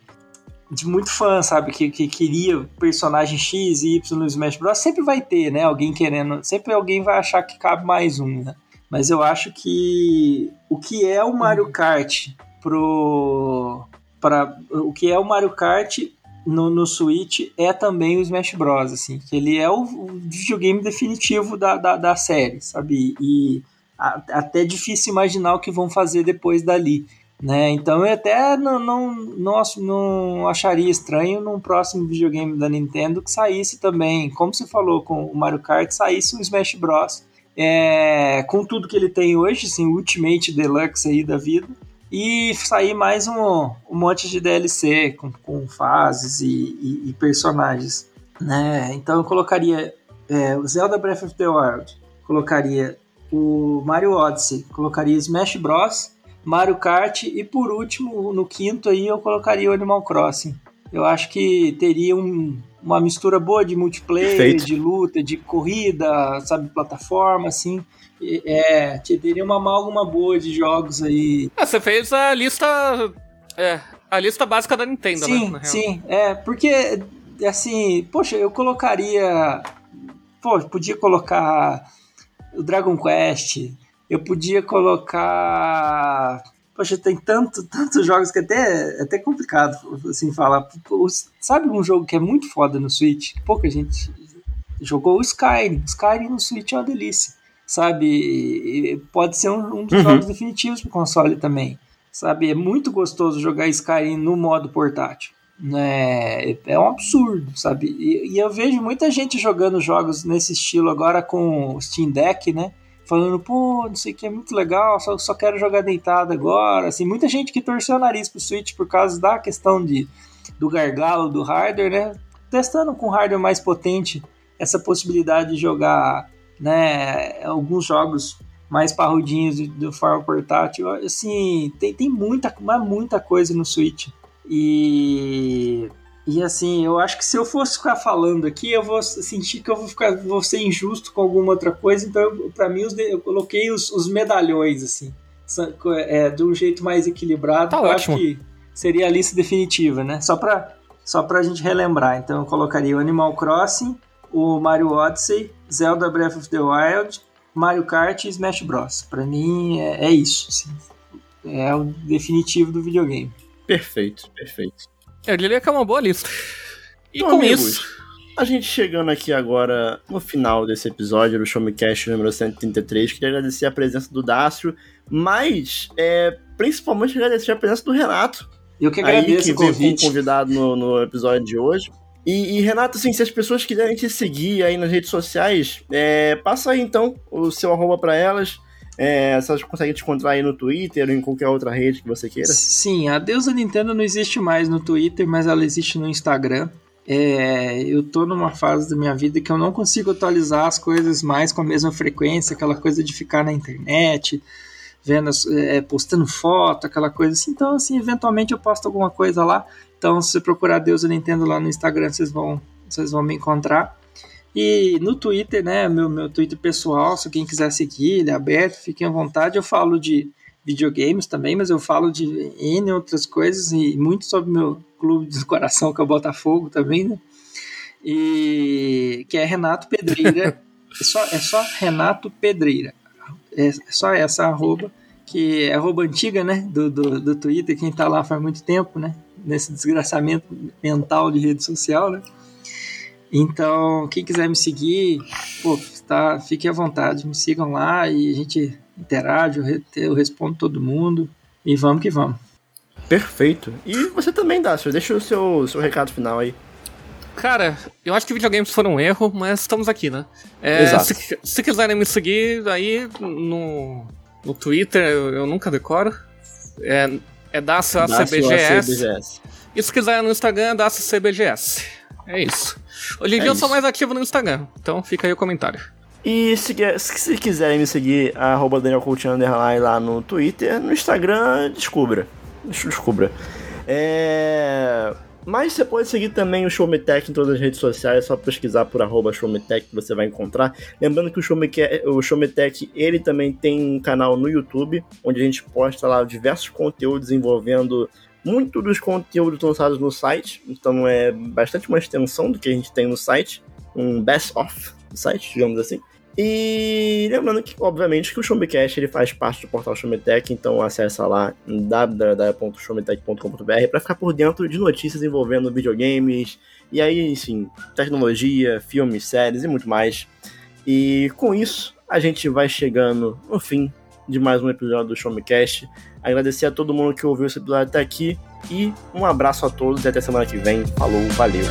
de, muito fã, sabe? Que, que queria personagem X e Y no Smash Bros. Sempre vai ter, né? Alguém querendo. Sempre alguém vai achar que cabe mais um, né? Mas eu acho que o que é o Mario uhum. Kart pro. Pra, o que é o Mario Kart no, no Switch é também o Smash Bros. Assim, que ele é o, o videogame definitivo da, da, da série, sabe? E a, até difícil imaginar o que vão fazer depois dali. Né? Então eu até não, não, não, não acharia estranho num próximo videogame da Nintendo que saísse também, como você falou com o Mario Kart, saísse um Smash Bros. É, com tudo que ele tem hoje, assim, Ultimate Deluxe aí da vida, e sair mais um, um monte de DLC com, com fases e, e, e, personagens. Né? Então eu colocaria é, o Zelda Breath of the Wild, colocaria o Mario Odyssey, colocaria Smash Bros Mario Kart e por último, no quinto aí eu colocaria o Animal Crossing. Eu acho que teria um, uma mistura boa de multiplayer, Perfeito. de luta, de corrida, sabe, plataforma, assim. É, teria uma amálgama boa de jogos aí. Ah, você fez a lista. É, a lista básica da Nintendo, sim, né? Sim, é, porque, assim, poxa, eu colocaria. Pô, podia colocar o Dragon Quest, eu podia colocar. Poxa, tem tanto, tantos jogos que até é até complicado assim falar. Sabe um jogo que é muito foda no Switch? Pouca gente jogou o Skyrim. Skyrim no Switch é uma delícia. Sabe? Pode ser um, um dos uhum. jogos definitivos pro console também. Sabe? É muito gostoso jogar Skyrim no modo portátil. É, é um absurdo, sabe? E, e eu vejo muita gente jogando jogos nesse estilo agora com o Steam Deck, né? Falando, pô, não sei o que, é muito legal, só, só quero jogar deitado agora. Assim, muita gente que torceu o nariz pro Switch por causa da questão de, do gargalo do hardware, né? testando com hardware mais potente essa possibilidade de jogar né, alguns jogos mais parrudinhos do forma portátil. Assim, tem, tem muita, muita coisa no Switch. E, e assim, eu acho que se eu fosse ficar falando aqui, eu vou sentir que eu vou, ficar, vou ser injusto com alguma outra coisa. Então, para mim, eu coloquei os, os medalhões, assim, é, de um jeito mais equilibrado. Tá eu ótimo. acho que seria a lista definitiva, né? Só para só pra gente relembrar. Então, eu colocaria o Animal Crossing, o Mario Odyssey, Zelda Breath of the Wild, Mario Kart e Smash Bros. Para mim é, é isso. Assim. É o definitivo do videogame. Perfeito, perfeito. Eu diria que é uma boa lista. E Então, com amigos, isso. A gente chegando aqui agora no final desse episódio do Show Me Cash número 133, queria agradecer a presença do Dácio, mas é, principalmente agradecer a presença do Renato, Eu que aí agradeço que o como convite. convidado no, no episódio de hoje. E, e, Renato, assim, se as pessoas quiserem te seguir aí nas redes sociais, é, passa aí então o seu arroba pra elas. É, se elas conseguem te encontrar aí no Twitter ou em qualquer outra rede que você queira. Sim, a deusa Nintendo não existe mais no Twitter, mas ela existe no Instagram. É, eu tô numa fase da minha vida que eu não consigo atualizar as coisas mais com a mesma frequência, aquela coisa de ficar na internet, vendo, é, postando foto, aquela coisa assim. Então, assim, eventualmente eu posto alguma coisa lá. Então, se você procurar Deusa Nintendo lá no Instagram, vocês vão, vocês vão me encontrar. E no Twitter, né, meu, meu Twitter pessoal, se quem quiser seguir, ele é aberto, fiquem à vontade. Eu falo de videogames também, mas eu falo de N outras coisas e muito sobre meu clube do coração, que é o Botafogo também, né? E que é Renato Pedreira. é, só, é só Renato Pedreira. É, é só essa arroba, que é arroba antiga, né? Do, do, do Twitter, quem tá lá faz muito tempo, né? Nesse desgraçamento mental de rede social, né? Então, quem quiser me seguir, pô, tá, fique à vontade, me sigam lá e a gente interage, eu, re- eu respondo todo mundo e vamos que vamos. Perfeito. E você também, Dácio, deixa o seu, seu recado final aí. Cara, eu acho que videogames foram um erro, mas estamos aqui, né? É, Exato. Se, se quiserem me seguir aí no, no Twitter, eu, eu nunca decoro. É, é Dácio. ACBGS. E se quiser no Instagram, DaçoCBGS. É isso. Hoje em É dia eu sou mais ativo no Instagram, então fica aí o comentário. E se, se quiserem me seguir, arroba Daniel Coutinho Underline lá no Twitter, no Instagram, descubra. Des- Descubra. É... Mas você pode seguir também o Showmetech em todas as redes sociais, é só pesquisar por arroba Showmetech que você vai encontrar. Lembrando que o Showmetech, o Showmetech, ele também tem um canal no YouTube, onde a gente posta lá diversos conteúdos envolvendo muito dos conteúdos lançados no site. Então é bastante uma extensão do que a gente tem no site, um best-of do site, digamos assim. E lembrando que, obviamente, que o Showmecast ele faz parte do portal Showmetech, então acessa lá www.showmetech.com.br para ficar por dentro de notícias envolvendo videogames, e aí, enfim, tecnologia, filmes, séries e muito mais. E com isso, a gente vai chegando no fim de mais um episódio do Showmecast. Agradecer a todo mundo que ouviu esse episódio até aqui e um abraço a todos e até semana que vem. Falou, valeu.